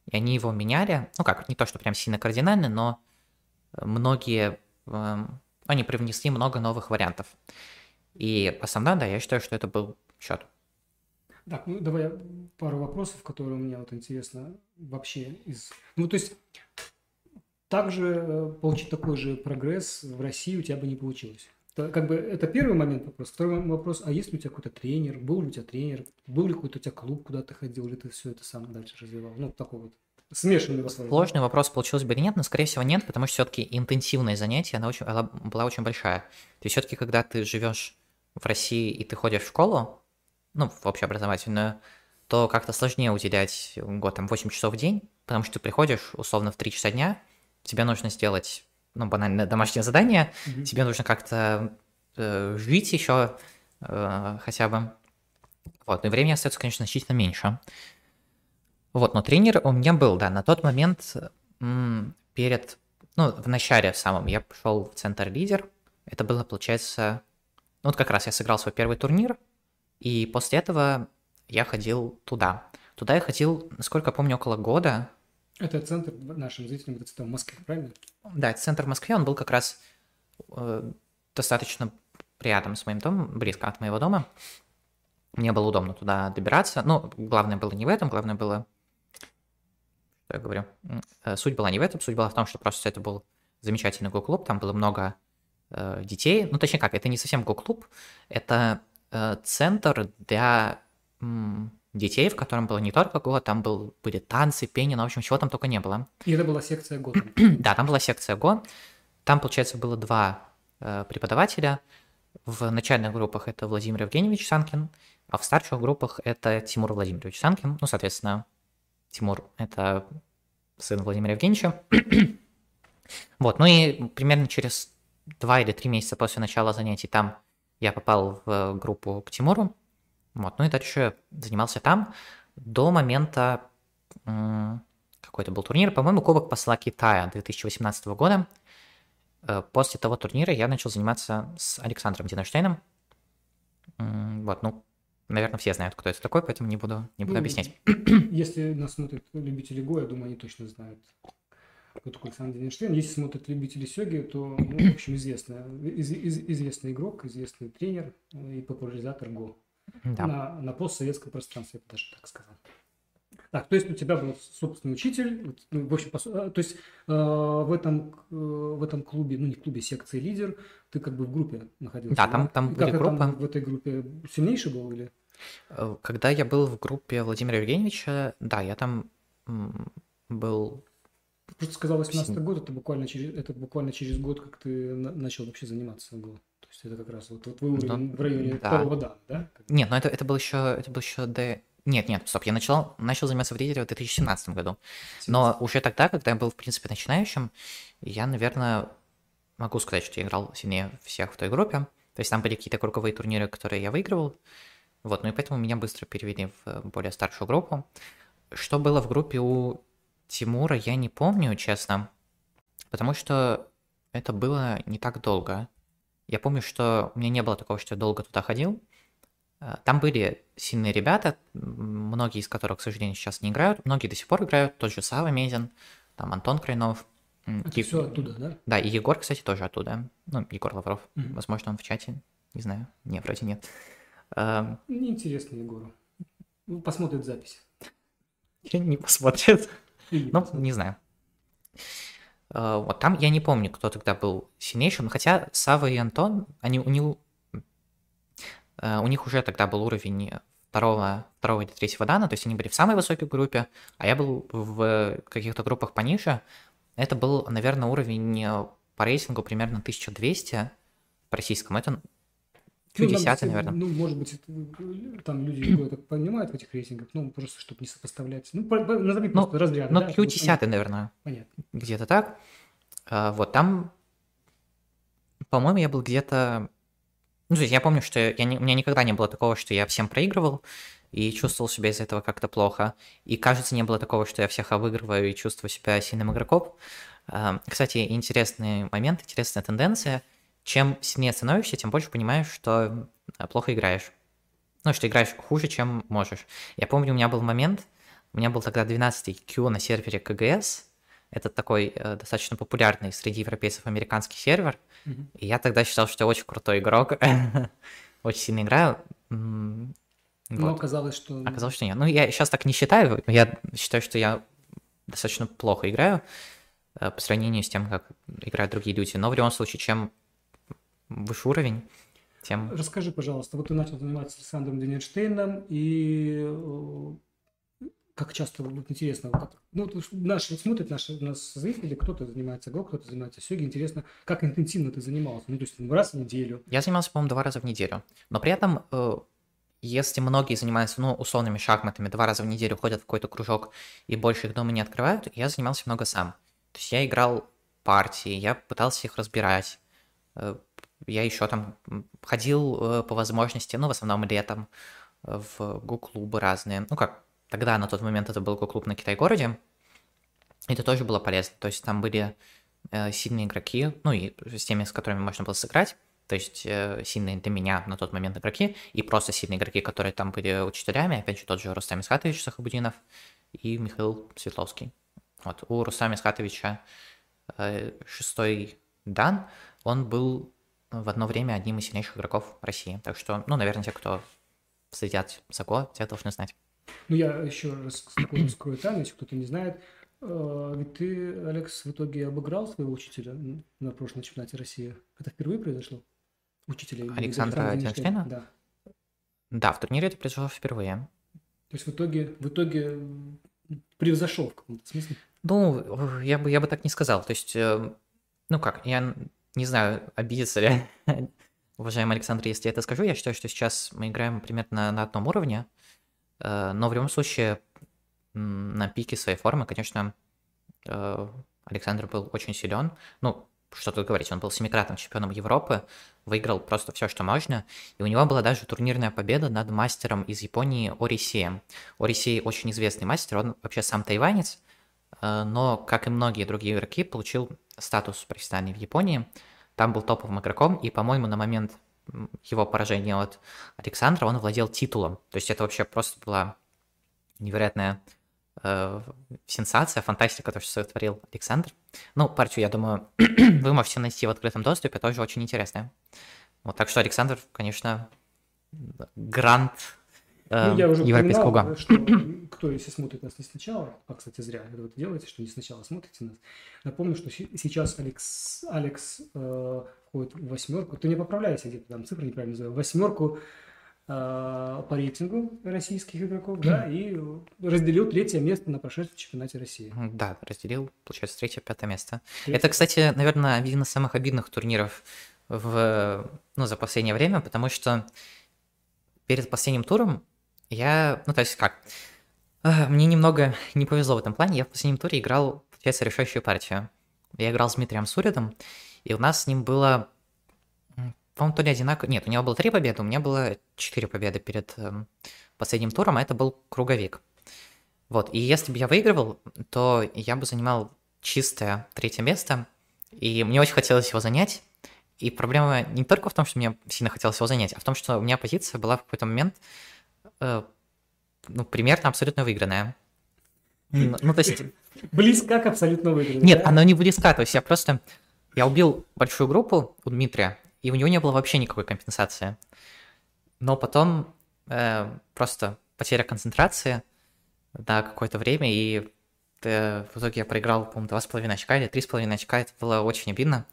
и они его меняли, ну как, не то, что прям сильно кардинально, но многие, эм, они привнесли много новых вариантов. И основная, да, я считаю, что это был счет. Так, ну давай пару вопросов, которые у меня вот интересно вообще из... Ну, то есть, также э, получить такой же прогресс в России у тебя бы не получилось. Как бы, это первый момент вопрос. Второй вопрос, а есть ли у тебя какой-то тренер? Был ли у тебя тренер? Был ли какой-то у тебя клуб, куда ты ходил, или ты все это сам дальше развивал? Ну, такой вот смешанный вопрос. Сложный вопрос, получилось бы или нет, но, скорее всего, нет, потому что все-таки интенсивное занятие, она, очень, она была очень большая. То есть все-таки, когда ты живешь в России и ты ходишь в школу, ну, в общеобразовательную, то как-то сложнее уделять год, там, 8 часов в день, потому что ты приходишь, условно, в 3 часа дня, тебе нужно сделать, ну, банально, домашнее задание, Мгм. тебе нужно как-то э, жить еще э, хотя бы. Вот, и времени остается, конечно, значительно меньше. Вот, но тренер у меня был, да, на тот момент м, перед, ну, в начале самом я пошел в центр лидер. Это было, получается, ну, вот как раз я сыграл свой первый турнир, и после этого я ходил туда. Туда я ходил, насколько я помню, около года. Это центр нашим зрителям, это в Москве, правильно? Да, это центр в Москве, он был как раз э, достаточно рядом с моим домом, близко от моего дома. Мне было удобно туда добираться. Ну, главное было не в этом, главное было... Что я говорю? Э, Суть была не в этом, суть была в том, что просто это был замечательный го-клуб, там было много э, детей. Ну, точнее как, это не совсем го-клуб, это э, центр для м, детей, в котором было не только го, там был, были танцы, пение, ну, в общем, чего там только не было. И это была секция года. Да, там была секция Го. Там, получается, было два э, преподавателя. В начальных группах это Владимир Евгеньевич Санкин, а в старших группах это Тимур Владимирович Санкин. Ну, соответственно, Тимур — это сын Владимира Евгеньевича. вот, ну и примерно через два или три месяца после начала занятий там я попал в группу к Тимуру. Вот, ну и дальше занимался там до момента какой-то был турнир, по-моему, Кубок посла Китая 2018 года. Э, После того турнира я начал заниматься с Александром Динаштейном. М, Вот, ну, наверное, все знают, кто это такой, поэтому не буду, не буду Ну, объяснять. Если нас смотрят любители Го, я думаю, они точно знают, кто такой Александр Дененштейн. Если смотрят любители Сёги, то, ну, в общем, известный, из- из- известный игрок, известный тренер и популяризатор Го. Да. На, на постсоветском пространстве, я бы даже так сказал. Так, то есть у тебя был собственный учитель, ну, в общем, э, то есть э, в, этом, э, в этом клубе, ну не в клубе, секции лидер, ты как бы в группе находился. Да, там- там И как были ты там группы. в этой группе сильнейший был или? Э, Когда я был в группе Владимира Евгеньевича, да, я там был... Просто сказал 18 год, это буквально через, это буквально через год, как ты на- начал вообще заниматься ГО. То есть это как раз вот, вот твой уровень в районе Ну, да. второго дана, да? Нет, ну это, это был еще, это был еще до... Нет, нет, стоп, я начал, начал заниматься в лидере в 2017 году. Но уже тогда, когда я был, в принципе, начинающим, я, наверное, могу сказать, что я играл сильнее всех в той группе. То есть там были какие-то круговые турниры, которые я выигрывал. Вот, ну и поэтому меня быстро перевели в более старшую группу. Что было в группе у Тимура, я не помню, честно. Потому что это было не так долго. Я помню, что у меня не было такого, что я долго туда ходил. Э, Там были сильные ребята, многие из которых, к сожалению, сейчас не играют. Многие до сих пор играют. Тот же Сава Мезин, там Антон Крайнов. Это Е- все оттуда, да? Да, и Егор, кстати, тоже оттуда. Ну, Егор Лавров. Мгм. Возможно, он в чате. Не знаю. Не, вроде нет. Эм, Неинтересно Егору. Ну, Посмотрит запись. Не посмотрит. Ну, не знаю. Э, Вот там я не помню, кто тогда был сильнейшим, хотя Сава и Антон, они у них, э, у них уже тогда был уровень второго, второго или третьего дана, то есть они были в самой высокой группе, а я был в каких-то группах пониже. Это был, наверное, уровень по рейтингу примерно 1200 по российскому. Это Q10, ну, наверное. Ну, может быть, это, там люди какое-то понимают в этих рейтингах, ну, просто чтобы не сопоставлять. Ну, по, по, назови ну, просто разряд. Ну, да, Q10, вот, наверное. Понятно. Где-то так. А, вот там, по-моему, я был где-то... Ну, то есть я помню, что я не, у меня никогда не было такого, что я всем проигрывал и чувствовал себя из-за этого как-то плохо. И, кажется, не было такого, что я всех обыгрываю и чувствую себя сильным игроком. А, кстати, интересный момент, интересная тенденция – чем сильнее становишься, тем больше понимаешь, что э, плохо играешь. Ну, что играешь хуже, чем можешь. Я помню, у меня был момент, у меня был тогда 12-й Q на сервере КГС, это такой э, достаточно популярный среди европейцев американский сервер, mm-hmm. и я тогда считал, что я очень крутой игрок, очень сильно играю. Но вот. оказалось, что... Оказалось, что нет. Ну, я сейчас так не считаю, я считаю, что я достаточно плохо играю э, по сравнению с тем, как играют другие люди, но в любом случае, чем выше уровень, тем... Расскажи, пожалуйста, вот ты начал заниматься Александром Дененштейном, и э, как часто, вот интересно, как, ну, наши смотрят, наши нас зрители, кто-то занимается ГО, кто-то занимается сёги, интересно, как интенсивно ты занимался, ну, то есть раз в неделю. Я занимался, по-моему, два раза в неделю, но при этом, э, если многие занимаются, ну, условными шахматами, два раза в неделю ходят в какой-то кружок и больше их дома не открывают, я занимался много сам. То есть я играл партии, я пытался их разбирать, э, я еще там ходил э, по возможности, ну, в основном летом, э, в гу-клубы разные. Ну, как тогда, на тот момент, это был гу-клуб на Китай-городе. Это тоже было полезно. То есть там были э, сильные игроки, ну, и с теми, с которыми можно было сыграть. То есть э, сильные для меня на тот момент игроки, и просто сильные игроки, которые там были учителями. Опять же, тот же Рустам Исхатович Сахабудинов и Михаил Светловский. Вот, у Рустама Исхатовича э, шестой дан, он был в одно время одним из сильнейших игроков России. Так что, ну, наверное, те, кто следят Го, те должны знать. Ну, я еще раз такую скрою тайну, если кто-то не знает. Э, ведь ты, Алекс, в итоге обыграл своего учителя на прошлом чемпионате России. Это впервые произошло? Учителя Александра Денштейна? Да. Да, в турнире это произошло впервые. То есть в итоге, в итоге превзошел в каком-то смысле? Ну, я бы, я бы так не сказал. То есть, э, ну как, я не знаю, обидится ли уважаемый Александр, если я это скажу. Я считаю, что сейчас мы играем примерно на одном уровне, э, но в любом случае на пике своей формы, конечно, э, Александр был очень силен. Ну, что тут говорить, он был семикратным чемпионом Европы, выиграл просто все, что можно, и у него была даже турнирная победа над мастером из Японии Орисеем. Орисей очень известный мастер, он вообще сам тайванец, но, как и многие другие игроки, получил статус профессиональный в Японии. Там был топовым игроком, и, по-моему, на момент его поражения от Александра он владел титулом. То есть это вообще просто была невероятная э, сенсация, фантастика, то, что сотворил Александр. Ну, партию, я думаю, вы можете найти в открытом доступе, тоже очень интересная. Вот, так что Александр, конечно, грант ну, я уже европейского упоминал, что кто, если смотрит нас не сначала, а, кстати, зря это вы делаете, что не сначала смотрите нас. Напомню, что сейчас Алекс, Алекс э, входит в восьмерку. Ты не поправляйся, где-то там цифры неправильно называю. Восьмерку э, по рейтингу российских игроков, да, и разделил третье место на прошедшем чемпионате России. Да, разделил, получается, третье-пятое место. Третье. Это, кстати, наверное, один из самых обидных турниров в, ну, за последнее время, потому что перед последним туром я, ну то есть как, мне немного не повезло в этом плане. Я в последнем туре играл, получается, решающую партию. Я играл с Дмитрием Суридом, и у нас с ним было, по-моему, то ли одинаково... Нет, у него было три победы, у меня было четыре победы перед эм, последним туром, а это был круговик. Вот, и если бы я выигрывал, то я бы занимал чистое третье место, и мне очень хотелось его занять. И проблема не только в том, что мне сильно хотелось его занять, а в том, что у меня позиция была в какой-то момент ну, примерно абсолютно выигранная. Ну, ну, то есть... Близка к абсолютно выигранной. Нет, она не близка. То есть я просто... Я убил большую группу у Дмитрия, и у него не было вообще никакой компенсации. Но потом э, просто потеря концентрации на какое-то время, и э, в итоге я проиграл, по-моему, 2,5 очка или 3,5 очка. Это было очень обидно.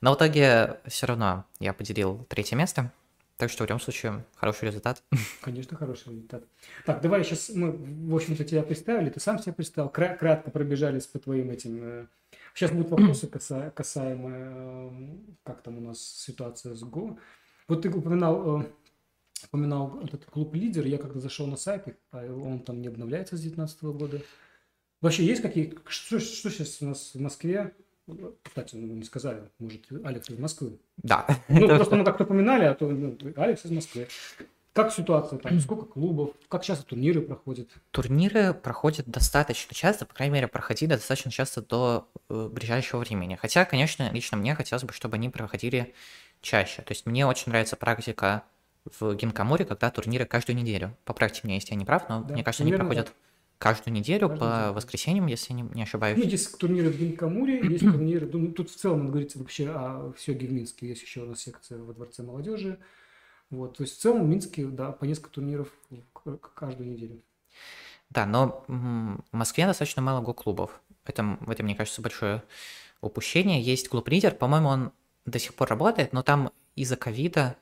Но в итоге все равно я поделил третье место. Так что в любом случае хороший результат. Конечно, хороший результат. Так, давай сейчас мы, в общем-то, тебя представили, ты сам себя представил, Кра- кратко пробежались по твоим этим... Сейчас будут вопросы каса- касаемые, как там у нас ситуация с ГО. Вот ты упоминал, упоминал этот клуб «Лидер», я когда зашел на сайт, а он там не обновляется с 2019 года. Вообще есть какие... Что, что сейчас у нас в Москве кстати, ну, не сказали, может, Алекс из Москвы. Да. Ну, просто мы как-то упоминали, а то ну, Алекс из Москвы. Как ситуация там? Сколько клубов? Как часто турниры проходят? Турниры проходят достаточно часто, по крайней мере, проходили достаточно часто до э, ближайшего времени. Хотя, конечно, лично мне хотелось бы, чтобы они проходили чаще. То есть мне очень нравится практика в Гинкамуре, когда турниры каждую неделю. Поправьте меня, если я не прав, но да, мне кажется, они проходят так каждую неделю каждую по неделю. воскресеньям, если не, не ошибаюсь. Ну, есть турниры в Гинкамуре, есть турниры, ну, тут в целом, говорится, вообще о Сёге в Минске, есть еще у нас секция во Дворце молодежи. Вот, то есть в целом в Минске, да, по несколько турниров каждую неделю. Да, но в Москве достаточно мало го-клубов. Это, в этом, мне кажется, большое упущение. Есть клуб «Лидер», по-моему, он до сих пор работает, но там из-за ковида,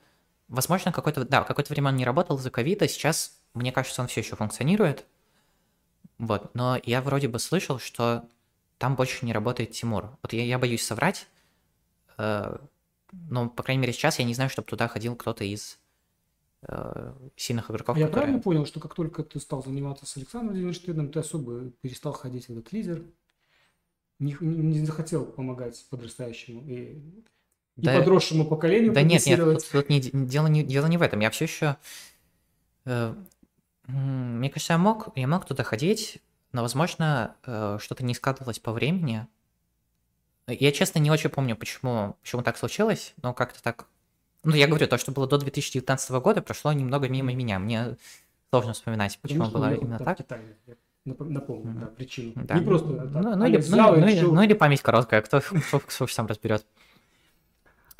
возможно, какое-то, да, какое-то время он не работал из-за ковида, сейчас, мне кажется, он все еще функционирует, вот, но я вроде бы слышал, что там больше не работает Тимур. Вот я, я боюсь соврать, э, но, по крайней мере, сейчас я не знаю, чтобы туда ходил кто-то из э, сильных игроков. Я которые... правильно понял, что как только ты стал заниматься с Александром Зеленштейном, ты особо перестал ходить в этот лидер, не, не захотел помогать подрастающему и, да, и подросшему поколению Да нет, нет, тут, тут не, дело, не, дело не в этом. Я все еще... Э, мне кажется, я мог, я мог туда ходить, но, возможно, э, что-то не складывалось по времени. Я, честно, не очень помню, почему, почему так случилось, но как-то так... Ну, я говорю, то, что было до 2019 года, прошло немного мимо меня. Мне сложно вспоминать, почему было именно так. Напомню, да, причину. Да. Не просто так. Ну, ну, или, ну, ну, или, ну, или память короткая, кто, кто, кто сам разберет.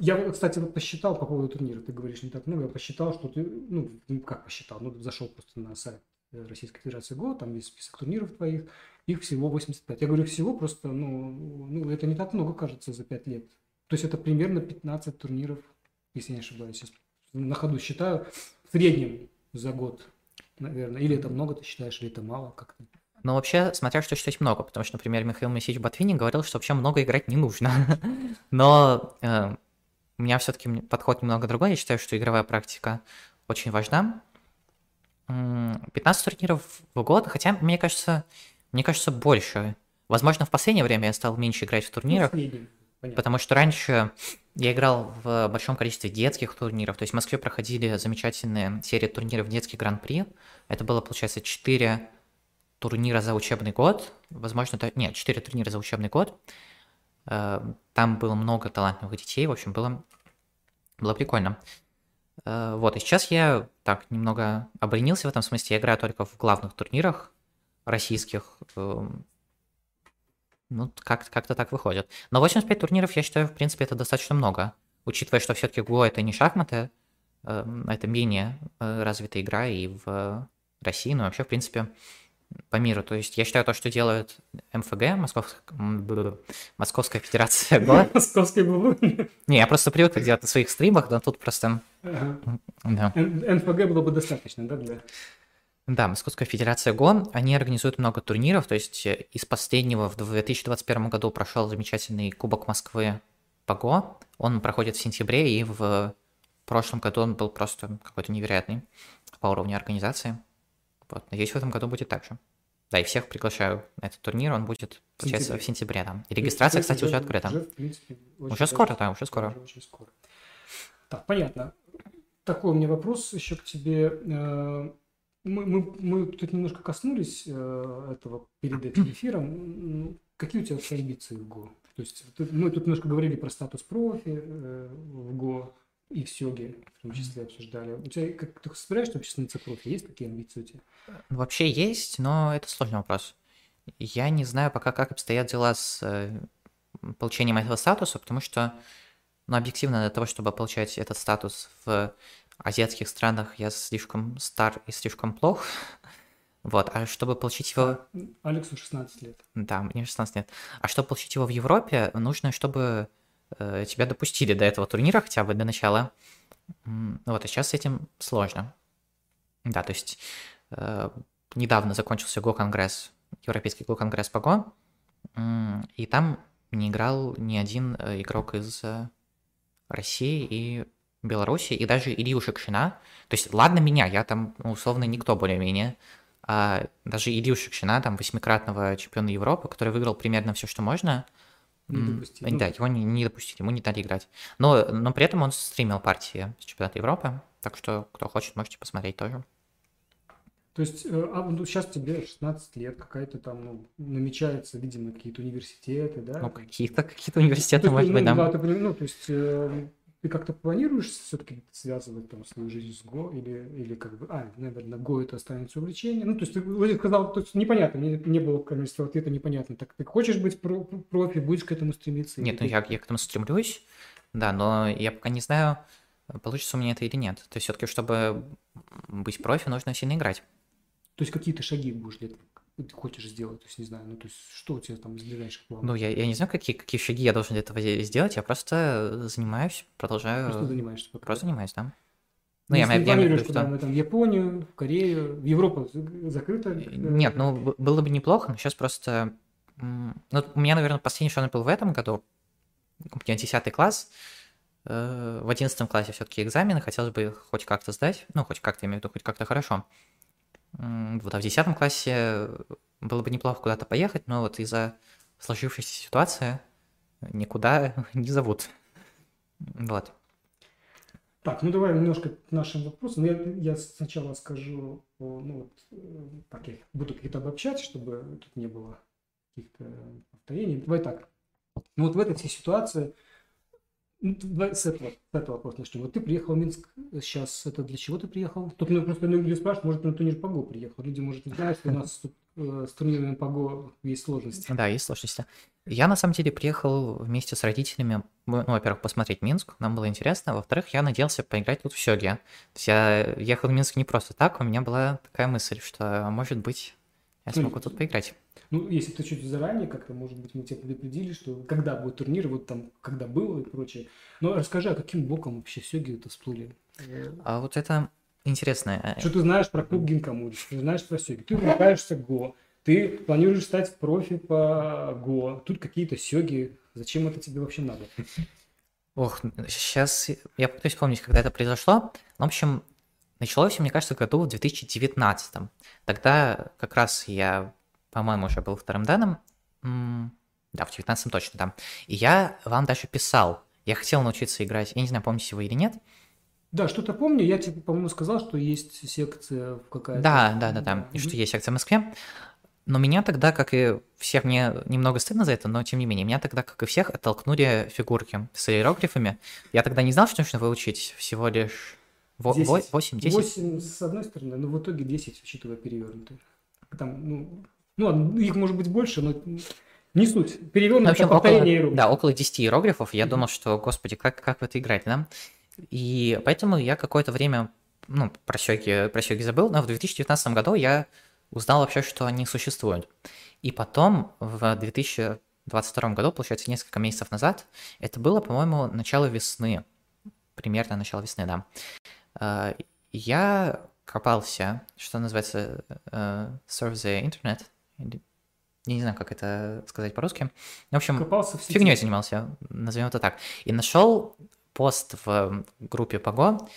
Я, кстати, вот посчитал по поводу турнира, ты говоришь не так много, я посчитал, что ты, ну, как посчитал, ну, зашел просто на сайт э, Российской Федерации ГО, там есть список турниров твоих, их всего 85. Я говорю всего, просто, ну, ну это не так много, кажется, за 5 лет. То есть это примерно 15 турниров, если не ошибаюсь, сейчас на ходу считаю, в среднем за год, наверное. Или это много ты считаешь, или это мало как-то? Ну, вообще, смотря что считать много, потому что, например, Михаил Моисеевич Ботвини говорил, что вообще много играть не нужно. Но э, у меня все-таки подход немного другой. Я считаю, что игровая практика очень важна. 15 турниров в год, хотя, мне кажется, мне кажется, больше. Возможно, в последнее время я стал меньше играть в турнирах, ну, потому что раньше я играл в большом количестве детских турниров. То есть в Москве проходили замечательные серии турниров детский гран-при. Это было, получается, 4 турнира за учебный год. Возможно, это... Нет, 4 турнира за учебный год. Э, там было много талантливых детей, в общем, было, было прикольно. Э, вот, и сейчас я так немного обленился в этом смысле. Я играю только в главных турнирах российских. Эм, ну, как- как-то так выходит. Но 85 турниров, я считаю, в принципе, это достаточно много. Учитывая, что все-таки ГО это не шахматы, эм, это менее э, развитая игра и в России, но вообще, в принципе, по миру. То есть я считаю то, что делают МФГ, Московская, Московская Федерация ГО. Московская ГО? Не, я просто привык делать на своих стримах, но тут просто... МФГ было бы достаточно, да, для... Да, Московская Федерация ГО, они организуют много турниров, то есть э, из последнего в 2021 году прошел замечательный Кубок Москвы по ГО, он проходит в сентябре, и в прошлом году он был просто какой-то невероятный по уровню организации. Вот, надеюсь, в этом году будет так же. Да, и всех приглашаю на этот турнир, он будет, получается, сентябре. в сентябре, да. И регистрация, кстати, уже, открыта. Уже, в принципе, уже скоро, да, уже скоро. Уже очень скоро. Так, понятно. Такой у меня вопрос еще к тебе. Э, мы, мы, мы тут немножко коснулись э, этого перед этим эфиром. Какие у тебя амбиции в ГО? То есть мы тут немножко говорили про статус профи э, в ГО и в Сёге в том числе обсуждали. У тебя как ты собираешься вообще становиться профи? Есть такие амбиции у тебя? Вообще есть, но это сложный вопрос. Я не знаю пока, как обстоят дела с э, получением этого статуса, потому что, ну, объективно, для того, чтобы получать этот статус в азиатских странах, я слишком стар и слишком плох. Вот, а чтобы получить его... Алексу 16 лет. Да, мне 16 лет. А чтобы получить его в Европе, нужно, чтобы тебя допустили до этого турнира хотя бы до начала. М, Вот, а сейчас с этим сложно. Да, то есть э, недавно закончился Го-конгресс, Европейский Го-конгресс по Го, и там не играл ни один э, игрок из э, России и Беларуси, и даже Илью Шекшина. То есть, ладно меня, я там, ну, условно, никто более-менее, а даже Илью Шекшина, там, восьмикратного чемпиона Европы, который выиграл примерно все, что можно, Не допустили. Ну, да, его не, не допустили, ему не дали играть. Но, но при этом он стримил партии с чемпионата Европы, так что, кто хочет, можете посмотреть тоже. То есть, э, а ну, сейчас тебе 16 лет, какая-то там, ну, намечаются, видимо, какие-то университеты, да? Ну, какие-то какие университеты, То есть, может быть, да. да, ты поним- ну, то есть, э, ты как-то планируешь все-таки связывать там свою жизнь с ГО или, или как бы, а, наверное, ГО это останется увлечение. Ну, то есть, ты вроде сказал, то есть, непонятно, мне не было количества ответа непонятно. Так ты хочешь быть про- профи, будешь к этому стремиться? Нет, ну ты- я, я к этому стремлюсь, да, но я пока не знаю, получится у меня это или нет. То есть все-таки, чтобы быть профи, нужно сильно играть. То есть, какие ты шаги будешь для этого ты хочешь сделать? То есть, не знаю, ну, то есть, что у тебя там из ближайших планов? Ну, я, я не знаю, какие, какие шаги я должен для этого де- сделать, я просто занимаюсь, продолжаю... Просто занимаешься пока. Просто занимаюсь, да. Ну, Ну, я, если я, не я виду, куда что... мы там в Японию, в Корею, в Европу за- закрыто? э, Нет, ну, было бы неплохо, но сейчас просто... Ну, у меня, наверное, последний шанс был в этом году. У меня 10 класс. э, В 11 классе все-таки экзамены, хотелось бы их хоть как-то сдать. Ну, хоть как-то, я имею в виду, хоть как-то хорошо. Вот, а в 10 классе было бы неплохо куда-то поехать, но вот из-за сложившейся ситуации никуда не зовут. Вот. Так, ну давай немножко к нашим вопросам. Я, я сначала скажу, ну вот, э, так, я буду какие-то обобщать, чтобы тут не было каких-то повторений. Давай так. Ну вот в этой всей ситуации, ну, с этого, с этого вопроса начнем. Вот ты приехал в Минск, сейчас это для чего ты приехал? Тут меня просто люди спрашивают, может, на турнир Паго приехал. Люди, может, не знают, что у нас тут э, с турнирами Паго есть сложности. Да, есть сложности. Я на самом деле приехал вместе с родителями, ну, во-первых, посмотреть Минск, нам было интересно, во-вторых, я надеялся поиграть тут в Сёге. То есть я ехал в Минск не просто так, у меня была такая мысль, что, может быть, я Ну, смогу тут поиграть. Ну, если ты чуть заранее как-то, может быть, мы тебя предупредили, что когда будет турнир, вот там, когда был и прочее. Но расскажи, а каким боком вообще Сёги это всплыли? А вот это интересно. э, Что ты знаешь про клуб Гинкамури, что ты знаешь про Сёги? Ты увлекаешься Го, ты планируешь стать профи по Го, тут какие-то Сёги, зачем это тебе вообще надо? Ох, сейчас я пытаюсь вспомнить, когда это произошло. В общем, началось, мне кажется, году в 2019. Тогда как раз я, по-моему, уже был вторым данным. М, Да, в 19 точно, да. И я вам даже писал. Я хотел научиться играть. Я не знаю, помните вы или нет. Да, что-то помню, я тебе, по-моему, сказал, что есть секция какая-то. Да, да, да, да. И что есть секция в Москве. Но меня тогда, как и всех, мне немного стыдно за это, но тем не менее, меня тогда, как и всех, оттолкнули фигурки с иероглифами. Я тогда не знал, что нужно выучить всего лишь Десять. 8-10. 8 с одной стороны, но в итоге 10, учитывая перевернутые. Там, ну, ну, их может быть больше, но не суть. Ну, в Перевернутое общем, повторение около, иероглифов. да, около 10 иероглифов. Я думал, что, господи, как, как в это играть, да? И поэтому я какое-то время, ну, про сёги, про сёги забыл, но в 2019 году я узнал вообще, что они существуют. И потом, в 2022 году, получается, несколько месяцев назад, это было, по-моему, начало весны, примерно начало весны, да, э, я копался, что называется, э, surf the internet, я не знаю, как это сказать по-русски. В общем, Копался в сети. фигней занимался, назовем это так. И нашел пост в группе Пого,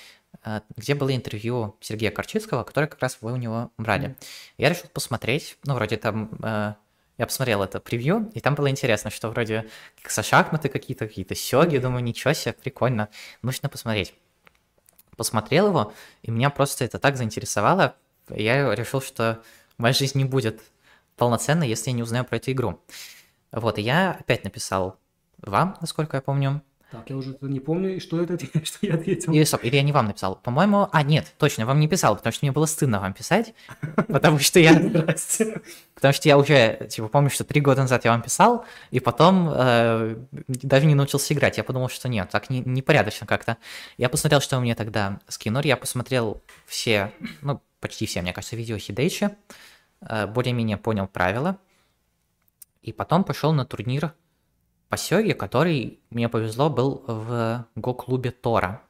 э, где было интервью Сергея Корчицкого, которое как раз вы у него брали. Мгм. Я решил посмотреть, ну, вроде там, э, я посмотрел это превью, и там было интересно, что вроде со шахматы какие-то, какие-то сёги, думаю, ничего себе, прикольно, нужно посмотреть. Посмотрел его, и меня просто это так заинтересовало, я решил, что моя жизнь не будет полноценной, если я не узнаю про эту игру. Вот, и я опять написал вам, насколько я помню, Так, я уже не помню, что это, что я ответил. или, стоп, или я не вам написал. По-моему, а, нет, точно, вам не писал, потому что мне было стыдно вам писать, потому что я, потому что я уже, типа, помню, что три года назад я вам писал, и потом э, даже не научился играть. Я подумал, что нет, так не, непорядочно как-то. Я посмотрел, что вы мне тогда скинули, я посмотрел все, ну, почти все, мне кажется, видео Хидейчи, более-менее понял правила, и потом пошел на турнир по Сёге, который, мне повезло, был в го-клубе Тора.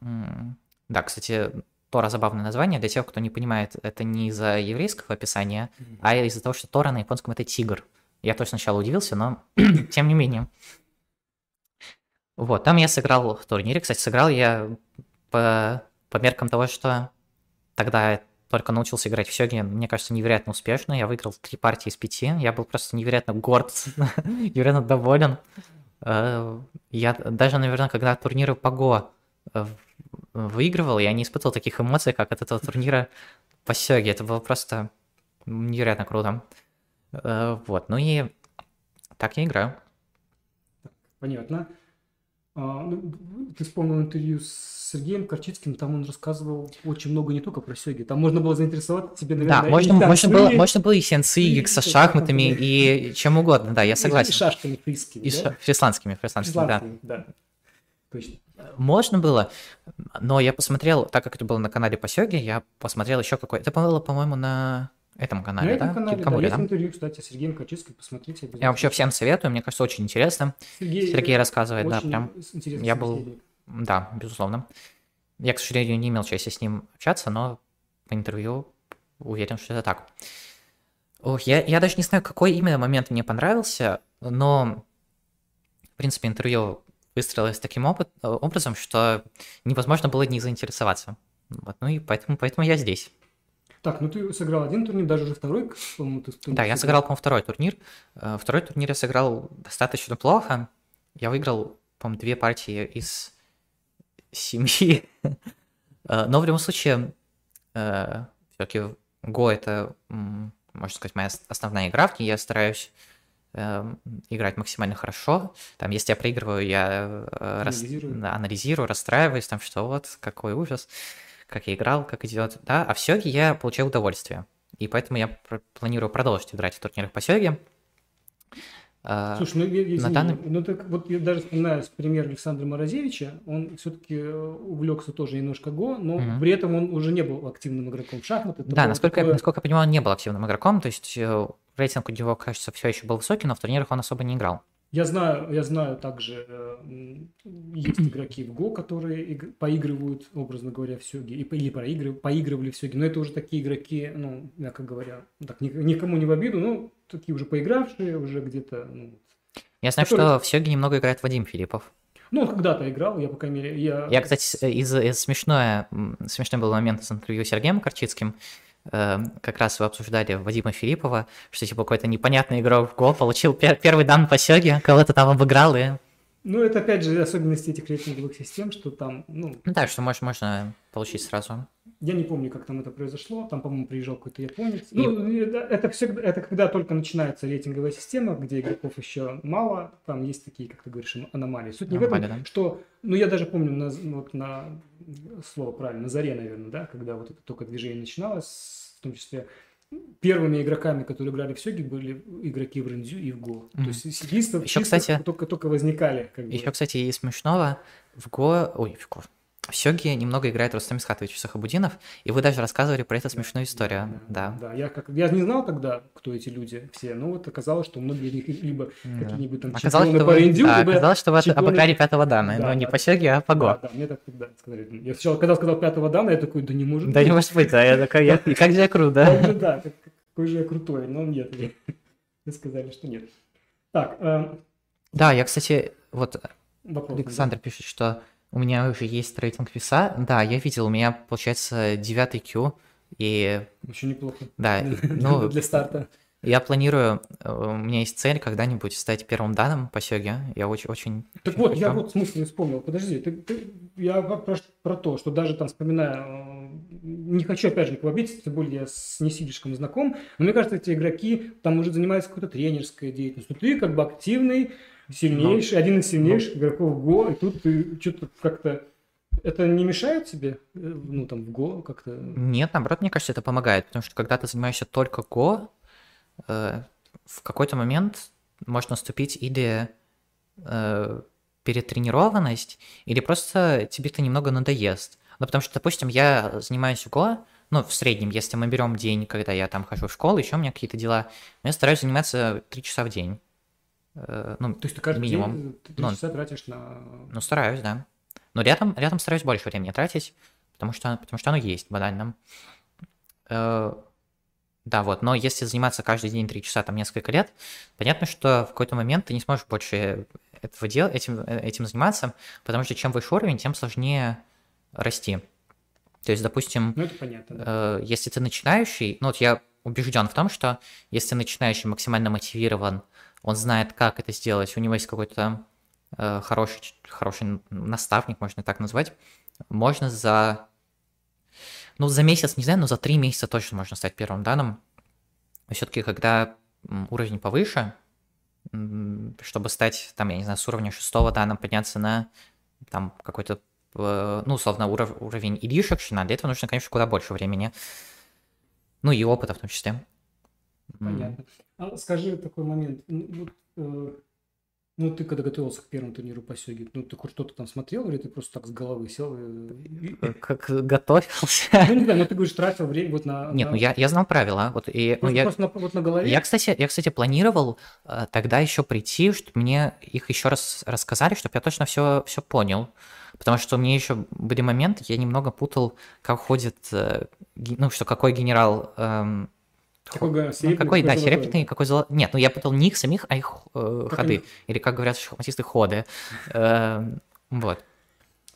Да, кстати, Тора забавное название. Для тех, кто не понимает, это не из-за еврейского описания, а из-за того, что Тора на японском это тигр. Я тоже сначала удивился, но тем не менее. Вот, там я сыграл в турнире. Кстати, сыграл я по, по меркам того, что тогда только научился играть в Сёги, мне кажется, невероятно успешно. Я выиграл три партии из пяти. Я был просто невероятно горд, невероятно доволен. Э, Я даже, наверное, когда турниры по Го э, выигрывал, я не испытывал таких эмоций, как от этого турнира по Сёге. Это было просто невероятно круто. Э, Вот, ну и так я играю. Понятно. А, ну, ты вспомнил интервью с Сергеем Корчицким, там он рассказывал очень много не только про сёги. Там можно было заинтересоваться тебе, наверное, Да, и можно, можно, было, можно было и сенсы, и со шахматами, и чем угодно, да, я согласен. И шашками фрискими, И да? фрисландскими, фрисландскими, да. Да. Точно. Можно было, но я посмотрел, так как это было на канале по Сёге, я посмотрел еще какой Это было, по-моему, на этом канале, На этом да? канале, да, Кикамуре, есть да? интервью, кстати, с Сергеем Корчицким, посмотрите обязательно. Я вообще всем советую, мне кажется, очень интересно. Сергей, Сергей рассказывает, да, прям. Я был-. Да, безусловно. Я, к сожалению, не имел чести с ним общаться, но по интервью уверен, что это так. Ох, я, я даже не знаю, какой именно момент мне понравился, но, в принципе, интервью выстроилось таким опыт- э, образом, что невозможно было не заинтересоваться. Вот, ну и поэтому, поэтому я здесь. Так, ну ты сыграл один турнир, даже уже второй, по-моему, ты, Да, я сыграл, по-моему, второй турнир. Э, Второй турнир я сыграл достаточно плохо. Я выиграл, по-моему, две партии из семи. Э, Но в любом случае, все-таки Го это, можно сказать, моя ос- основная игра, в ней я стараюсь играть максимально хорошо. Там, если я проигрываю, я э, рас- Анализирую. анализирую, расстраиваюсь, там, что вот, какой ужас, как я играл, как идет, да, а в Сёге я получаю удовольствие. И поэтому я пр- планирую продолжить играть в турнирах по Сёге. А, Слушай, ну, я- извини, данный- ну так вот я даже вспоминаю пример Александра Морозевича, он все-таки увлекся тоже немножко Го, но Мгм. при этом он уже не был активным игроком в шахматы. Да, насколько, я- такое- насколько я понимаю, он не был активным игроком, то есть э, рейтинг у него, кажется, все еще был высокий, но в турнирах он особо не играл. Я знаю, я знаю также, э, есть игроки в Го, которые иг- поигрывают, образно говоря, в Сёге, и, или проигрыв- поигрывали в Сёге, но это уже такие игроки, ну, мягко говоря, так, ни- никому не в обиду, но такие уже поигравшие, уже где-то, ну, Я знаю, Который- что в Сёге немного играет Вадим Филиппов. ну, он когда-то играл, я, по крайней мере, я... Я, кстати, из, из смешное, смешной был момент с интервью с Сергеем Корчицким. Э, Как раз вы обсуждали Вадима Филиппова, что типа какой-то непонятный игрок в гол получил пер- первый дан по Сёге, кого-то там обыграл и... Ну, это, опять же, особенности этих рейтинговых систем, что там, ну, Ну да, что можно, можно получить сразу. Я не помню, как там это произошло. Там, по-моему, приезжал какой-то японец. Ну, это, всегда, это когда только начинается рейтинговая система, где игроков еще мало, там есть такие, как ты говоришь, ан- аномалии. Суть не в этом, да. что, ну, я даже помню, на, вот на слово правильно, на заре, наверное, да, когда вот это только движение начиналось, в том числе первыми игроками, которые играли в Сёги, были игроки в Рендзю и в Го. Мгм. То есть Ещё, чисто кстати- только, только возникали. Как бы. Еще, кстати, из смешного, в Го... Ой, в Го... В Сёге немного играет Рустам Исхатович Сахабудинов, и вы даже рассказывали про это смешную историю. Да. Да, я, как, я не знал тогда, кто эти люди все, но вот оказалось, что многие из них либо Да. какие-нибудь там Оказалось, чемпионы по рендю, да, либо... оказалось, что вы чемпионы- обыграли пятого дана, Да, но не да. по Сёге, а по Го. Да, да, мне так тогда сказали. Я сначала, когда сказал пятого дана, я такой, да не может Да не быть. может быть, да, я такой, я- как же я крут, Как да? же, да, как- какой же я крутой, но нет. Вы сказали, что нет. Так, э, Да, я, кстати, вот. Александр пишет, что у меня уже есть рейтинг веса. Да, я видел, у меня получается 9 Q, и Еще неплохо. да, ну, Для старта. я планирую, э, у меня есть цель когда-нибудь стать первым данным по Сёге. Я очень, очень Так очень вот, я вот смысл не вспомнил. Подожди, ты, ты- я про, про- про то, что даже там вспоминая, э, не хочу опять же никого обидеть, тем более я с не слишком знаком, но мне кажется, эти игроки там уже занимаются какой-то тренерской деятельностью. Ты как бы активный, сильнейший, один из сильнейших игроков ГО, и тут ты что-то как-то... Это не мешает тебе, э, ну, там, в ГО как-то... Нет, наоборот, мне кажется, это помогает, потому что когда ты занимаешься только Го, э, в какой-то момент может наступить или э, перетренированность, или просто тебе это немного надоест. Ну, потому что, допустим, я занимаюсь Го, ну, в среднем, если мы берем день, когда я там хожу в школу, еще у меня какие-то дела, но я стараюсь заниматься 3 часа в день. Э, ну, То есть ты каждый минимум. день ты три Ну, часа тратишь на... ну, стараюсь, да. Но рядом, рядом стараюсь больше времени тратить, потому что, потому что оно есть банально. Э, да, вот, но если заниматься каждый день 3 часа, там, несколько лет, понятно, что в какой-то момент ты не сможешь больше этого делать, этим, э, этим заниматься, потому что чем выше уровень, тем сложнее расти. То есть, допустим, ну, это понятно, да. э, если ты начинающий, ну вот я убежден в том, что если начинающий максимально мотивирован, он знает, как это сделать, у него есть какой-то э, хороший, хороший наставник, можно так назвать, можно за ну, за месяц, не знаю, но за три месяца точно можно стать первым данным. Все-таки, когда уровень повыше, чтобы стать, там, я не знаю, с уровня шестого данным подняться на там какой-то, э, ну, условно, уров, уровень илишекшина, для этого нужно, конечно, куда больше времени. Ну и опыта в том числе. Понятно. А скажи такой момент. Вот, э, ну, ты когда готовился к первому турниру по сёге, ну, ты хоть что-то там смотрел, или ты просто так с головы сел? И... Как готовился? Ну, не знаю, но ты говоришь, тратил время вот на... Нет, на... ну я, я знал правила. Вот, и, ну, я... Просто на, вот на голове? Я, кстати, я, кстати, планировал э, тогда еще прийти, чтобы мне их еще раз рассказали, чтобы я точно все, все понял. Потому что у меня еще были моменты, я немного путал, как ходит, э, ну, что какой генерал... Э, какой, ну, какой, да, серебряный, какой золотой. Нет, ну я путал не их самих, а их э, ходы. Они? Или, как говорят шахматисты, ходы. Э, вот.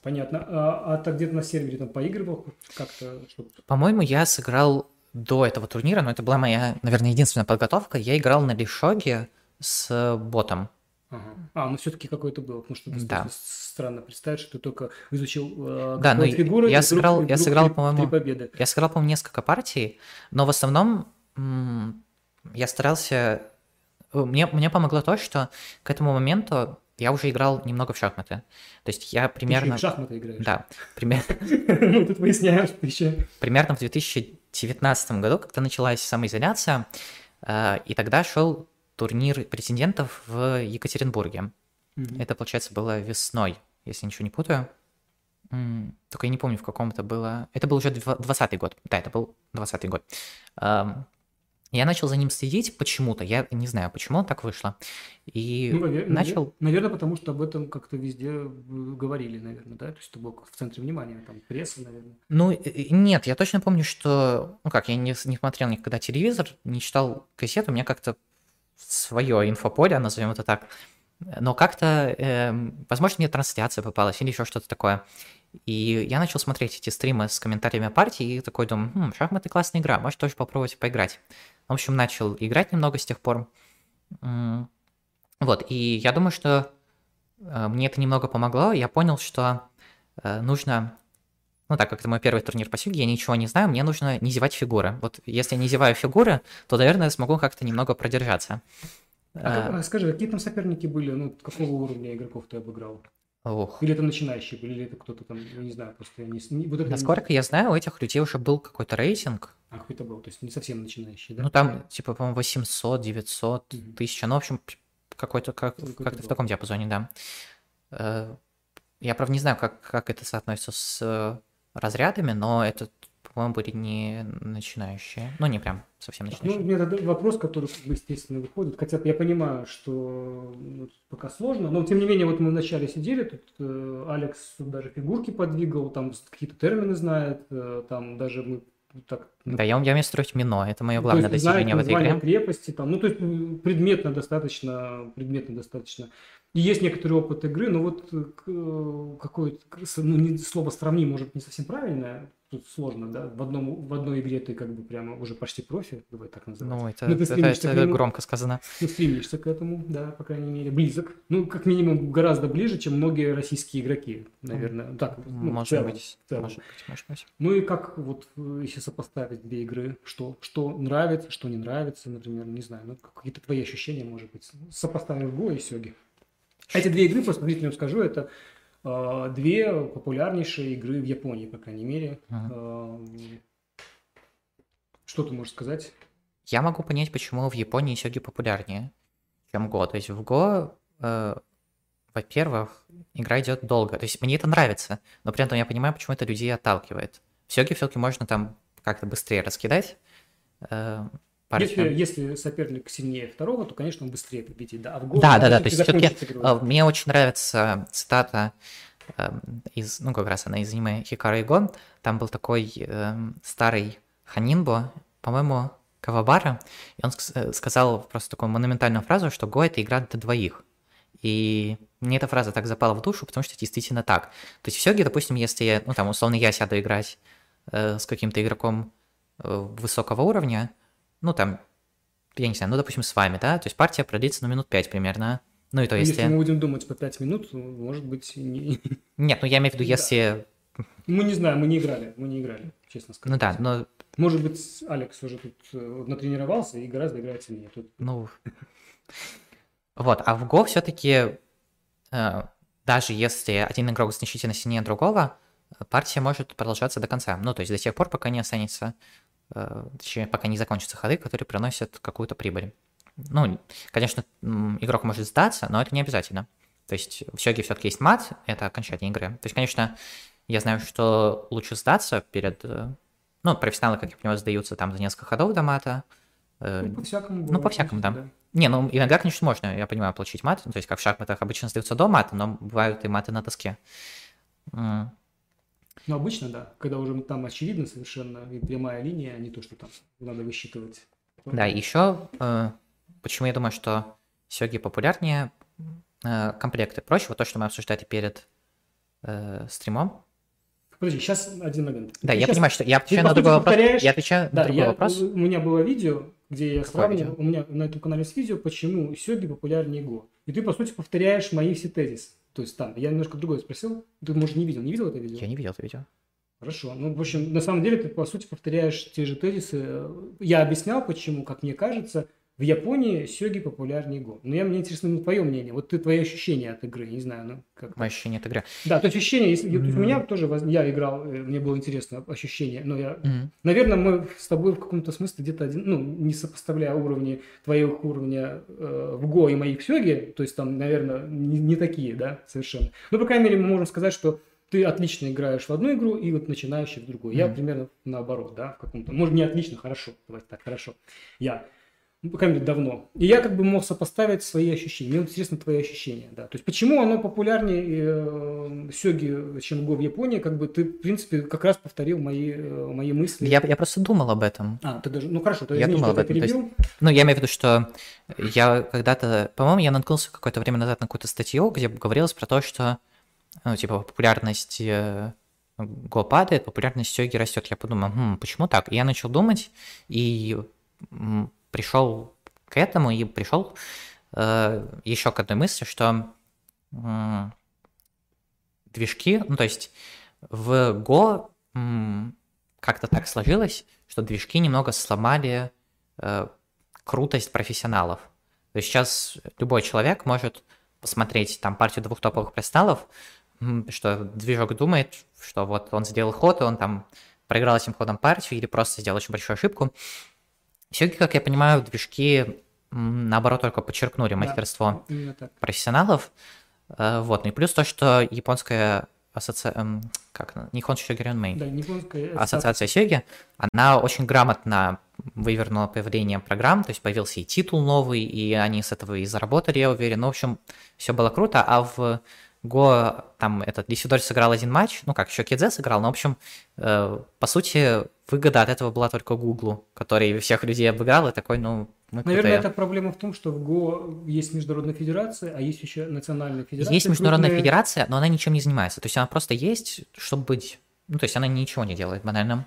Понятно. А, а ты где-то на сервере там поигрывал как-то? По-моему, я сыграл до этого турнира, но это была моя, наверное, единственная подготовка. Я играл на Лишоге с ботом. Ага. А, ну все-таки какой-то был, потому что да. странно представить, что ты только изучил э, да, ну, фигуры, я сыграл, вдруг, я сыграл, по-моему. Я сыграл, по-моему, несколько партий, но в основном я старался... Э, мне, мне помогло то, что к этому моменту я уже играл немного в шахматы. То есть я примерно... Ты в шахматы играешь? Да. Примерно... Мы тут выясняем, что еще... Примерно в 2019 году, когда началась самоизоляция, э, и тогда шел турнир претендентов в Екатеринбурге. Это, получается, было весной, если ничего не путаю. Только я не помню, в каком это было. Это был уже 20 год. Да, это был 20 год. Я начал за ним следить почему-то, я не знаю, почему так вышло. И ну, навер- начал... Наверное, потому что об этом как-то везде говорили, наверное, да? То есть это был в центре внимания, там, пресса, наверное. Ну, нет, я точно помню, что... Ну как, я не, не смотрел никогда телевизор, не читал кассету, у меня как-то свое инфополе, назовем это так. Но как-то, э, возможно, мне трансляция попалась или еще что-то такое. И я начал смотреть эти стримы с комментариями партии и такой думаю, хм, шахматы классная игра, может тоже попробовать поиграть. В общем, начал играть немного с тех пор. Вот, и я думаю, что э, мне это немного помогло. Я понял, что э, нужно ну так как это мой первый турнир по сюге, я ничего не знаю, мне нужно не зевать фигуры. Вот если я не зеваю фигуры, то, наверное, смогу как-то немного продержаться. А, а, скажи, какие там соперники были? Ну, какого уровня игроков ты обыграл? Ох. Или это начинающие были, или это кто-то там, я не знаю, просто я не... Вот это Насколько не... я знаю, у этих людей уже был какой-то рейтинг. А, какой-то был, то есть не совсем начинающий, да? Ну, там, типа, по-моему, 800, 900, угу. 1000, ну, в общем, какой-то, как, какой как-то в таком диапазоне, да. Э, я, правда, не знаю, как, как это соотносится с э, разрядами, но это по-моему, были не начинающие. Ну, не прям совсем начинающие. Ну, у меня вопрос, который, естественно, выходит. Хотя я понимаю, что ну, пока сложно. Но, тем не менее, вот мы вначале сидели, тут э, Алекс даже фигурки подвигал, там какие-то термины знает, э, там даже мы так, ну, да, я, я умею строить мино, это мое главное достижение в этой игре. крепости, там, ну, то есть предметно достаточно, предметно достаточно. И есть некоторый опыт игры, но вот э, э, какое-то, ну, слово сравни может не совсем правильное, тут сложно, да, в, одном, в одной игре ты как бы прямо уже почти профи, давай так называть. Ну, это, ну, это, это, это громко сказано. Ты стремишься к этому, да, по крайней мере, близок. Ну, как минимум, гораздо ближе, чем многие российские игроки, наверное. Так, ну, может, целом, быть, может быть, может быть. Ну и как вот, если сопоставить две игры, что, что нравится, что не нравится, например, не знаю, ну, какие-то твои ощущения, может быть, сопоставив Го и Сёги. Эти две игры, просто зрителям скажу, это две популярнейшие игры в Японии, по крайней мере. Ага. Что ты можешь сказать? Я могу понять, почему в Японии сёги популярнее, чем Го. То есть в Го, э, во-первых, игра идет долго. То есть мне это нравится, но при этом я понимаю, почему это людей отталкивает. В сёге все-таки можно там как-то быстрее раскидать. Э, если, если соперник сильнее второго, то, конечно, он быстрее победит. Да, а в да, да, да. То есть все-таки мне очень нравится цитата эм, из, ну, как раз она из аниме Хикара Иго, там был такой эм, старый Ханинбо, по-моему, Кавабара, и он э, сказал просто такую монументальную фразу, что Го — это игра для двоих. И мне эта фраза так запала в душу, потому что действительно так. То есть все Сёге, допустим, если, ну, там, условно, я сяду играть э, с каким-то игроком э, высокого уровня, ну, там, я не знаю, ну, допустим, с вами, да, то есть партия продлится, ну, минут пять примерно, ну, и то если... Если мы будем думать по пять минут, может быть, не... Нет, ну, я имею в виду, если... Мы не знаем, мы не играли, мы не играли, честно сказать. Ну, да, но... Может быть, Алекс уже тут э, натренировался и гораздо играет сильнее. Тут... Ну, вот, а в Go все-таки, э, даже если один игрок значительно сильнее другого, партия может продолжаться до конца. Ну, то есть до тех пор, пока не останется, точнее, пока не закончатся ходы, которые приносят какую-то прибыль. Ну, конечно, игрок может сдаться, но это не обязательно. То есть в Сёге все-таки есть мат, это окончание игры. То есть, конечно, я знаю, что лучше сдаться перед... Э, ну, профессионалы, как я понимаю, сдаются там за несколько ходов до мата, Э, ну, по-всякому. Ну, по-всякому, да. да. Не, ну, иногда, конечно, можно, я понимаю, получить мат. То есть, как в шахматах обычно сдаются до мата, но бывают и маты на доске. Ну, обычно, да. Когда уже там очевидно совершенно прямая линия, а не то, что там надо высчитывать. Да, еще э, почему я думаю, что сёги популярнее, э, комплекты проще. Вот то, что мы обсуждали перед стримом, Подожди, сейчас один момент. Да, ты я сейчас, понимаю, что я отвечаю на другой вопрос. Я отвечаю да, на другой я, вопрос. У меня было видео, где я Какое сравнивал, видео? у меня на этом канале есть видео, почему Сёги популярнее Го. И ты, по сути, повторяешь мои все тезисы. То есть там, я немножко другое спросил, ты, может, не видел, не видел это видео? Я не видел это видео. Хорошо. Ну, в общем, на самом деле ты, по сути, повторяешь те же тезисы. Я объяснял, почему, как мне кажется, в Японии сёги популярнее Го. Но я, мне интересно ну, твое мнение. Вот ты, твои ощущения от игры, не знаю, ну как Мое ощущение от игры. Да, то есть ощущение, если, mm-hmm. у меня тоже, я играл, э, мне было интересно ощущение, но я, mm-hmm. наверное, мы с тобой в каком-то смысле где-то один, ну, не сопоставляя уровни твоих уровня э, в Го и моих в Сёге, то есть там, наверное, не, не такие, да, совершенно. Но, по крайней мере, мы можем сказать, что ты отлично играешь в одну игру и вот начинающий в другую. Mm-hmm. Я примерно наоборот, да, в каком-то, может, не отлично, хорошо, давайте так, хорошо. Я ну, мере, давно. И я как бы мог сопоставить свои ощущения. Мне интересно твои ощущения, да. То есть, почему оно популярнее э, сёги, чем го в Японии, как бы ты, в принципе, как раз повторил мои, э, мои мысли. Я, я просто думал об этом. А, ты даже, ну хорошо, то я думал об этом. Есть, ну, я имею в виду, что я когда-то, по-моему, я наткнулся какое-то время назад на какую-то статью, где говорилось про то, что, ну, типа, популярность э, Го падает, популярность Сёги растет. Я подумал, хм, почему так? И я начал думать, и пришел к этому и пришел э, еще к одной мысли, что э, движки, ну то есть в Go э, как-то так сложилось, что движки немного сломали э, крутость профессионалов. То есть сейчас любой человек может посмотреть там партию двух топовых кристаллов, что движок думает, что вот он сделал ход, и он там проиграл этим ходом партию или просто сделал очень большую ошибку, все-таки, как я понимаю, движки наоборот только подчеркнули мастерство да, профессионалов. Э, вот, ну и плюс то, что японская ассоциация, эм, как она, Нихон Шогерен да, японская ассоциация Сёги, она очень грамотно вывернула появление программ, то есть появился и титул новый, и они с этого и заработали, я уверен. Ну, в общем, все было круто, а в Го, там, этот Лисидорь сыграл один матч, ну как, еще Кидзе сыграл, но, в общем, э, по сути, выгода от этого была только Гуглу, который всех людей обыграл и такой, ну, мы Наверное, крутые. это проблема в том, что в Го есть международная федерация, а есть еще национальная федерация. Есть международная крупная... федерация, но она ничем не занимается. То есть она просто есть, чтобы быть... Ну, то есть она ничего не делает банально.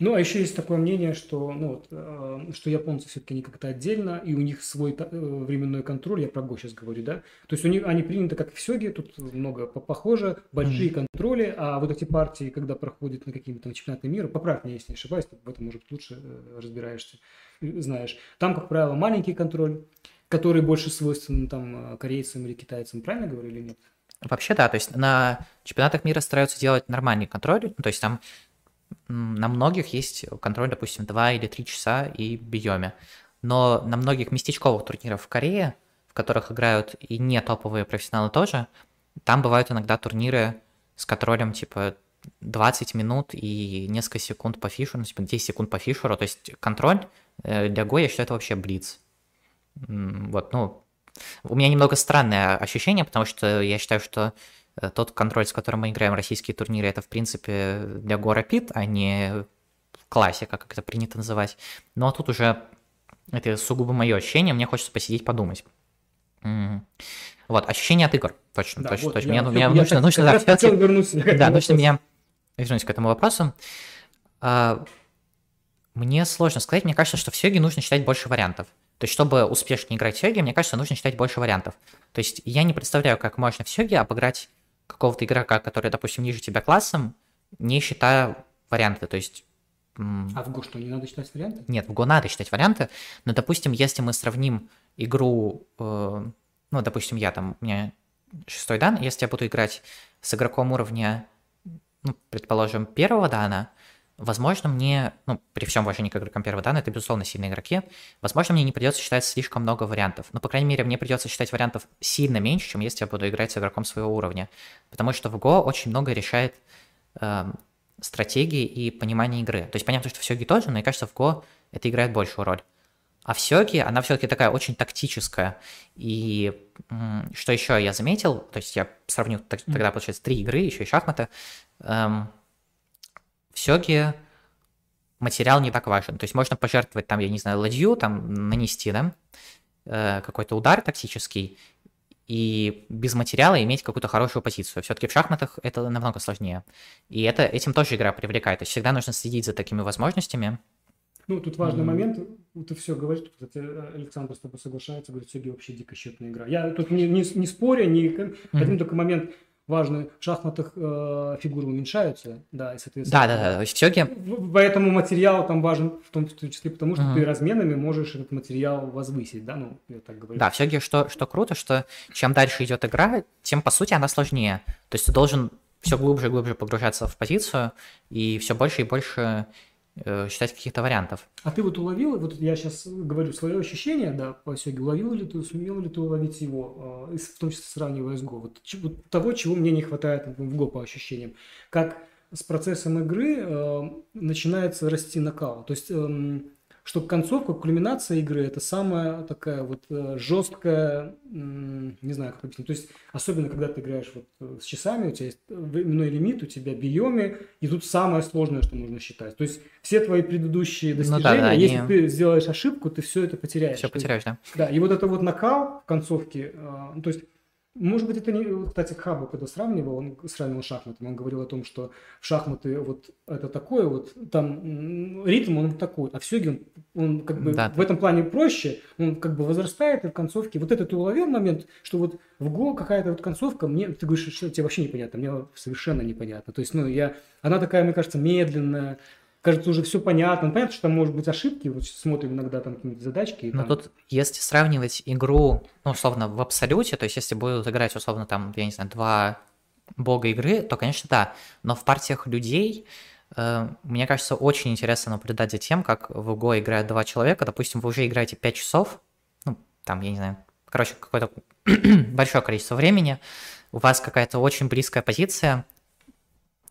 Ну, а еще есть такое мнение, что, ну, вот, э, что японцы все-таки не как-то отдельно, и у них свой э, временной контроль, я про Го сейчас говорю, да? То есть у них, они приняты как в Сёге, тут много похоже, большие mm-hmm. контроли, а вот эти партии, когда проходят на какие-то чемпионаты мира, поправь меня, если не ошибаюсь, ты в этом, может, лучше э, разбираешься, э, знаешь. Там, как правило, маленький контроль, который больше свойственен там корейцам или китайцам, правильно говорю или нет? Вообще, да, то есть на чемпионатах мира стараются делать нормальный контроль, ну, то есть там на многих есть контроль, допустим, 2 или 3 часа и биоме. Но на многих местечковых турнирах в Корее, в которых играют и не топовые профессионалы тоже, там бывают иногда турниры с контролем типа 20 минут и несколько секунд по фишеру, ну, типа 10 секунд по фишеру. То есть контроль э, для Го, я считаю, это вообще блиц. Вот, ну, у меня немного странное ощущение, потому что я считаю, что тот контроль, с которым мы играем российские турниры, это, в принципе, для Горопит, а не классика, как это принято называть. Ну, а тут уже это сугубо мое ощущение, мне хочется посидеть, подумать. Вот, ощущение от игр, точно, да, точно, вот, точно. Я, мне, я, мне нужно, нужно, да, хотел вернуться. Да, нужно меня вернусь к этому вопросу. А, мне сложно сказать, мне кажется, что в Сёге нужно читать больше вариантов. То есть, чтобы успешно играть в Сёге, мне кажется, нужно читать больше вариантов. То есть, я не представляю, как можно в Сёге обыграть какого-то игрока, который, допустим, ниже тебя классом, не считая варианты. То есть, а в Го что, не надо читать варианты? Нет, в Го надо читать варианты, но, допустим, если мы сравним игру, э, ну, допустим, я там, у меня шестой дан, если я буду играть с игроком уровня, ну, предположим, первого дана, возможно, мне, ну, при всем уважении к игрокам первого дана, это, безусловно, сильные игроки, возможно, мне не придется считать слишком много вариантов. Но, по крайней мере, мне придется считать вариантов сильно меньше, чем если я буду играть с игроком своего уровня. Потому что в Го очень много решает э, стратегии и понимание игры. То есть понятно, что в Сёге тоже, но мне кажется, в Го это играет большую роль. А в Сёге она все-таки такая очень тактическая. И что еще я заметил, то есть я сравню тогда, получается, три игры, еще и шахматы. Эм, в Сёге материал не так важен. То есть можно пожертвовать там, я не знаю, ладью, там нанести, да, э, какой-то удар тактический, и без материала иметь какую-то хорошую позицию. Все-таки в шахматах это намного сложнее. И это, этим тоже игра привлекает. То есть всегда нужно следить за такими возможностями. Ну, тут важный mm-hmm. момент, ты все говоришь, кстати, Александр с тобой соглашается, говорит, Сергей вообще дико счетная игра. Я тут не, не, не спорю, не, mm-hmm. один только момент, важно, в шахматах э, фигуры уменьшаются, да, и соответственно. Да, да, да, все Поэтому материал там важен в том числе потому, что uh-huh. ты разменами можешь этот материал возвысить, да, ну, я так говорю. Да, все что, что круто, что чем дальше идет игра, тем, по сути, она сложнее. То есть ты должен все глубже и глубже погружаться в позицию и все больше и больше считать каких-то вариантов. А ты вот уловил, вот я сейчас говорю свое ощущение, да, по Сёге, уловил ли ты, сумел ли ты уловить его, э, в том числе сравнивая с Го, вот, вот того, чего мне не хватает в Го по ощущениям, как с процессом игры э, начинается расти накал, то есть э, что концовка, кульминация игры это самая такая вот э, жесткая, не знаю, как объяснить. То есть, особенно когда ты играешь вот э, с часами, у тебя есть временной лимит, у тебя биоми, и тут самое сложное, что нужно считать. То есть, все твои предыдущие достижения, ну, да, да, если они... ты сделаешь ошибку, ты все это потеряешь. Все потеряешь, да. Да, и вот это вот накал в концовке, э, то есть, может быть, это не... Кстати, Хабу, когда сравнивал, он сравнивал шахматы, он говорил о том, что шахматы вот это такое, вот там ритм он такой, а в Сёге он, он как бы да. в этом плане проще, он как бы возрастает и в концовке. Вот это ты уловил момент, что вот в Го какая-то вот концовка, мне, ты говоришь, что тебе вообще непонятно, мне совершенно непонятно. То есть, ну, я, она такая, мне кажется, медленная, кажется, уже все понятно. Ну, понятно, что там может быть ошибки, вот смотрим иногда там какие-нибудь задачки. Но там... тут, если сравнивать игру, ну, условно, в абсолюте, то есть если будут играть, условно, там, я не знаю, два бога игры, то, конечно, да. Но в партиях людей, э, мне кажется, очень интересно наблюдать за тем, как в Го играют два человека. Допустим, вы уже играете 5 часов, ну, там, я не знаю, короче, какое-то большое количество времени, у вас какая-то очень близкая позиция,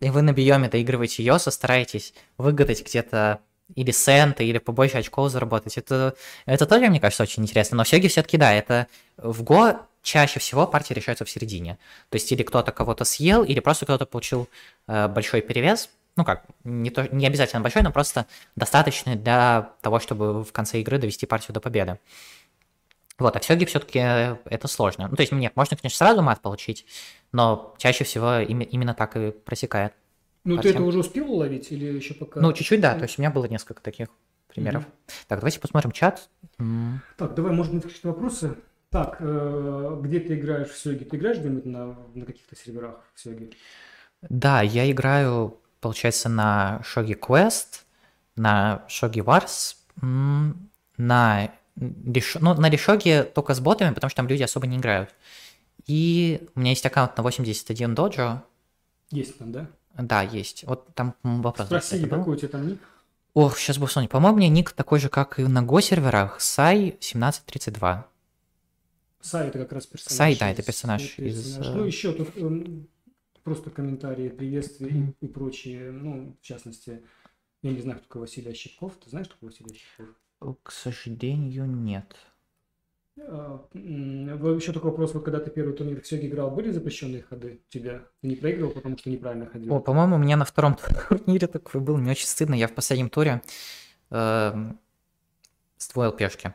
и вы на биоме доигрываете Йоса, стараетесь выгадать где-то или сенты, или побольше очков заработать. Это, это тоже, мне кажется, очень интересно. Но в Сёге все-таки, да, это в Го чаще всего партии решаются в середине. То есть или кто-то кого-то съел, или просто кто-то получил э, большой перевес. Ну как, не, то, не обязательно большой, но просто достаточный для того, чтобы в конце игры довести партию до победы. Вот, а в Сёге все-таки это сложно. Ну, то есть, нет, можно, конечно, сразу мат получить, но чаще всего именно так и просекает. Ну, ты это уже успел уловить или еще пока? Ну, чуть-чуть, да. То есть у меня было несколько таких примеров. Mm-hmm. Так, давайте посмотрим чат. Mm. Так, давай, может быть, какие-то вопросы. Так, э, где ты играешь в Сёге? Ты играешь где-нибудь на, на каких-то серверах в Сёге? Да, я играю, получается, на Shogi Quest, на Shogi Wars, на, ну, на Решоге только с ботами, потому что там люди особо не играют. И у меня есть аккаунт на 81 доджо. Есть там, да? Да, есть. Вот там вопрос. Спроси, какой у тебя там ник? Ох, сейчас бы вспомнить. По-моему, меня ник такой же, как и на Го-серверах. Сай 1732. Сай это как раз персонаж. Сай, да, это персонаж, из... Ну, еще тут эм, просто комментарии, приветствия mm-hmm. и, и прочие. Ну, в частности, я не знаю, кто такой Василий Ощепков. Ты знаешь, кто такой Василий Ощепков? К сожалению, нет. Еще такой вопрос, вот когда ты первый турнир в Сёге играл, были запрещенные ходы у тебя? Ты не проигрывал, потому что неправильно ходил? О, по-моему, у меня на втором турнире такой был, мне очень стыдно, я в последнем туре эм, сдвоил пешки.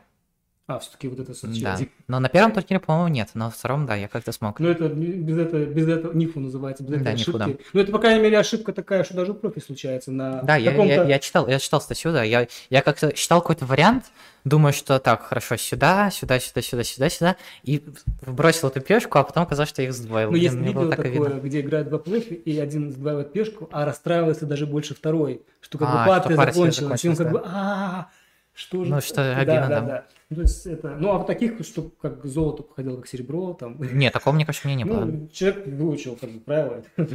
А, все-таки вот это Да. социализм. Но на первом турнире, по-моему, нет, но на втором, да, я как-то смог. Ну, это без этого, без этого нифу называется, без этой Да, нифу, ошибки. Ну, это, по крайней мере, ошибка такая, что даже у профи случается на Да, я, я, я читал, я читал статью, да, я, я как-то читал какой-то вариант, думаю, что так, хорошо, сюда, сюда, сюда, сюда, сюда, сюда, и бросил эту пешку, а потом оказалось, что я их сдвоил. Ну, есть видео так такое, где играют два профи, и один сдваивает пешку, а расстраивается даже больше второй, что как А, бы партия партия закончилась, и он закончилась, как да. бы, а что же... Ну, это?» что Да, обидно, да, да. да. Ну, то есть это... Ну, а в таких, что как золото походило, как серебро, там... Нет, такого, мне кажется, у меня не было. Ну, человек выучил как бы правила.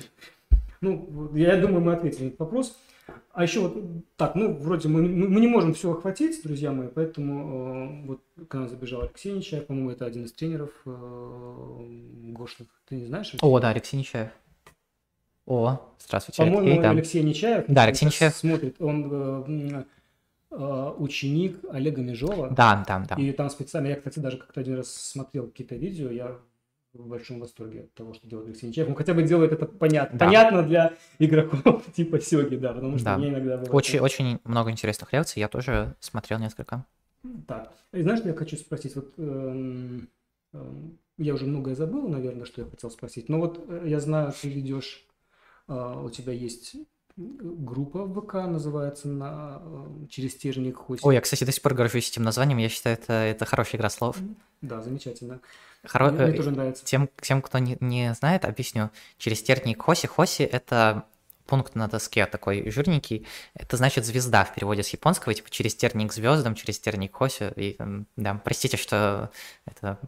Ну, я думаю, мы ответили на этот вопрос. А еще вот так, ну, вроде мы, мы, не можем все охватить, друзья мои, поэтому э, вот к нам забежал Алексей Нечаев, по-моему, это один из тренеров э, Гошных. Ты не знаешь? Алексей? О, да, Алексей Нечаев. О, здравствуйте, По-моему, Алексей, да. Алексей Нечаев. Да, Алексей Нечаев. Смотрит, он э, ученик Олега Межова. Да, да, да. И там специально, я, кстати, даже как-то один раз смотрел какие-то видео, я в большом восторге от того, что делает Алексей Нечаев. Он хотя бы делает это понятно. Да. Понятно для игроков типа Сёги, да, потому что Да. мне иногда бывает- Очень, очень много интересных лекций, я тоже смотрел несколько. Так. И знаешь, я хочу спросить? Вот эм, эм, я уже многое забыл, наверное, что я хотел спросить. Но вот э, я знаю, ты ведешь, э, у тебя есть группа в ВК, называется на э, через стержник хоть. Ой, я, кстати, до сих пор горжусь этим названием, я считаю, это, это хорошая игра слов. Да, замечательно. Хоро- Мне, мне э, тоже нравится. Тем, тем, кто не, не знает, объясню. Через терник Хоси. Хоси — это пункт на доске такой жирненький. Это значит звезда в переводе с японского, типа через терник звездам, через терник Хоси. И, да, простите, что это...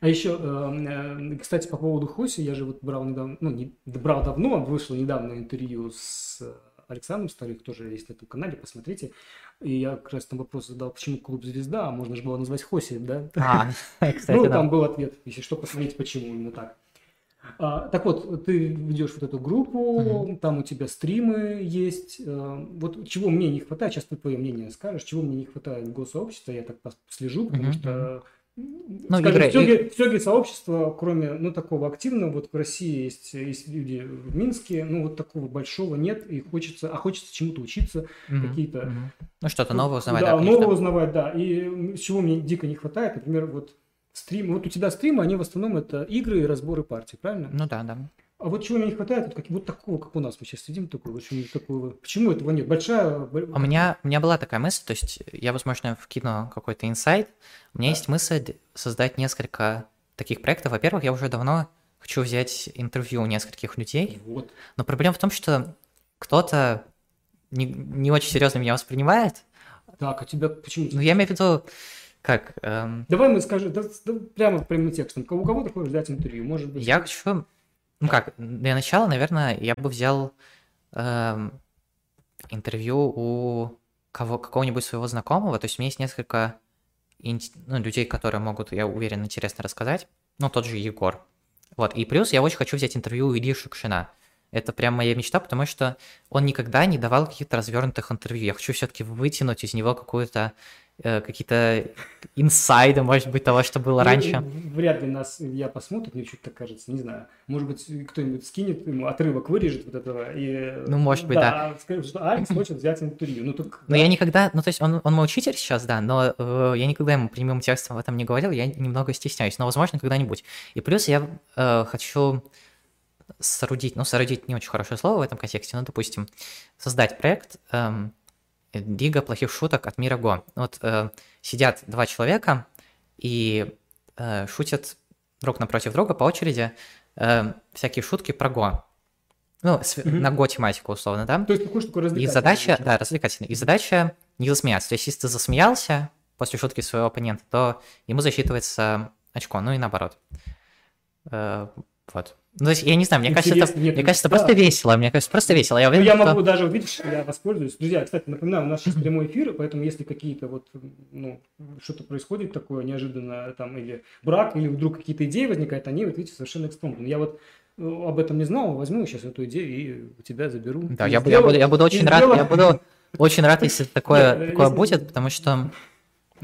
А еще, э, э, кстати, по поводу Хоси, я же вот брал недавно, ну, не брал давно, вышло недавно интервью с э, Александром Старых, тоже есть на этом канале, посмотрите. И я как раз там вопрос задал, почему клуб «Звезда», а можно же было назвать Хоси, да? А, кстати, ну, там был ответ, если что, посмотрите, почему именно так. А, так вот, ты ведешь вот эту группу, там у тебя стримы есть. э, Вот чего мне не хватает, сейчас ты твое мнение скажешь, чего мне не хватает в госсообществе, я так слежу, потому что Ну, скажем, игры- в Сёге сообщество, кроме ну, такого активного, вот в России есть, есть люди в Минске, ну вот такого большого нет, и хочется, а хочется чему-то учиться, Мгм, какие-то мгм. Ну, что-то новое узнавать. да, да, конечно. новое узнавать, да. И чего мне дико не хватает, например, вот стрим. Вот у тебя стримы, они в основном это игры и разборы партий, правильно? Ну да, да. А вот чего мне не хватает, вот, как, вот такого, как у нас, мы сейчас сидим такой, почему такого, почему этого нет? Большая... бо- У меня, у меня была такая мысль, то есть я, возможно, вкину какой-то инсайт. У меня Да. есть мысль создать несколько таких проектов. Во-первых, я уже давно хочу взять интервью у нескольких людей, Вот. но проблема в том, что кто-то не, не очень серьезно меня воспринимает. Так, а тебя почему? Ну, я имею в виду, как, эм, Давай мы скажем, да, да, прямо прямым текстом. У кого ты хочешь взять интервью? Может быть, я хочу, ну как, для начала, наверное, я бы взял эм, интервью у кого, какого-нибудь своего знакомого. То есть у меня есть несколько ну, людей, которые могут, я уверен, интересно рассказать. Ну, тот же Егор. Вот, и плюс я очень хочу взять интервью у Ильи Шукшина. Это прям моя мечта, потому что он никогда не давал каких-то развернутых интервью. Я хочу все-таки вытянуть из него какую-то э, какие-то инсайды, может быть, того, что было Ну, раньше. Вряд ли нас Илья посмотрит, мне что-то так кажется, не знаю. Может быть, кто-нибудь скинет ему отрывок, вырежет вот этого. И, Ну, может быть, да. скажет, что Алекс хочет взять интервью. Ну, так, Но я никогда, ну то есть он, он мой учитель сейчас, да, но э, я никогда ему прямым текстом об этом не говорил, я немного стесняюсь, но возможно когда-нибудь. И плюс я э, хочу соорудить, ну соорудить не очень хорошее слово в этом контексте, но допустим создать проект эм, Лига плохих шуток от мира Го. Вот э, сидят два человека и э, шутят друг напротив друга по очереди э, всякие шутки про Го. Ну, с- Мгм. на Го тематику условно, да? То есть такой, что такой И задача, да, развлекательная. И задача не засмеяться. То есть, если ты засмеялся после шутки своего оппонента, то ему засчитывается очко, ну и наоборот. Э, Вот. Ну, то есть, я не знаю, мне кажется, это, Интересно, нет, мне кажется, да. просто весело. Мне кажется, просто весело. Я Ну, уверен, я что- могу даже, видишь, я воспользуюсь. Друзья, кстати, напоминаю, у нас сейчас прямой эфир, поэтому если какие-то вот, ну, что-то происходит такое неожиданно, там, или брак, или вдруг какие-то идеи возникают, они, вот видите, совершенно экспромтом. Я вот э, об этом не знал, возьму сейчас эту идею и у тебя заберу. Да, я, бу- я сделаю- буду, я буду очень рад, сделаю- я буду очень рад, если такое, такое будет, потому что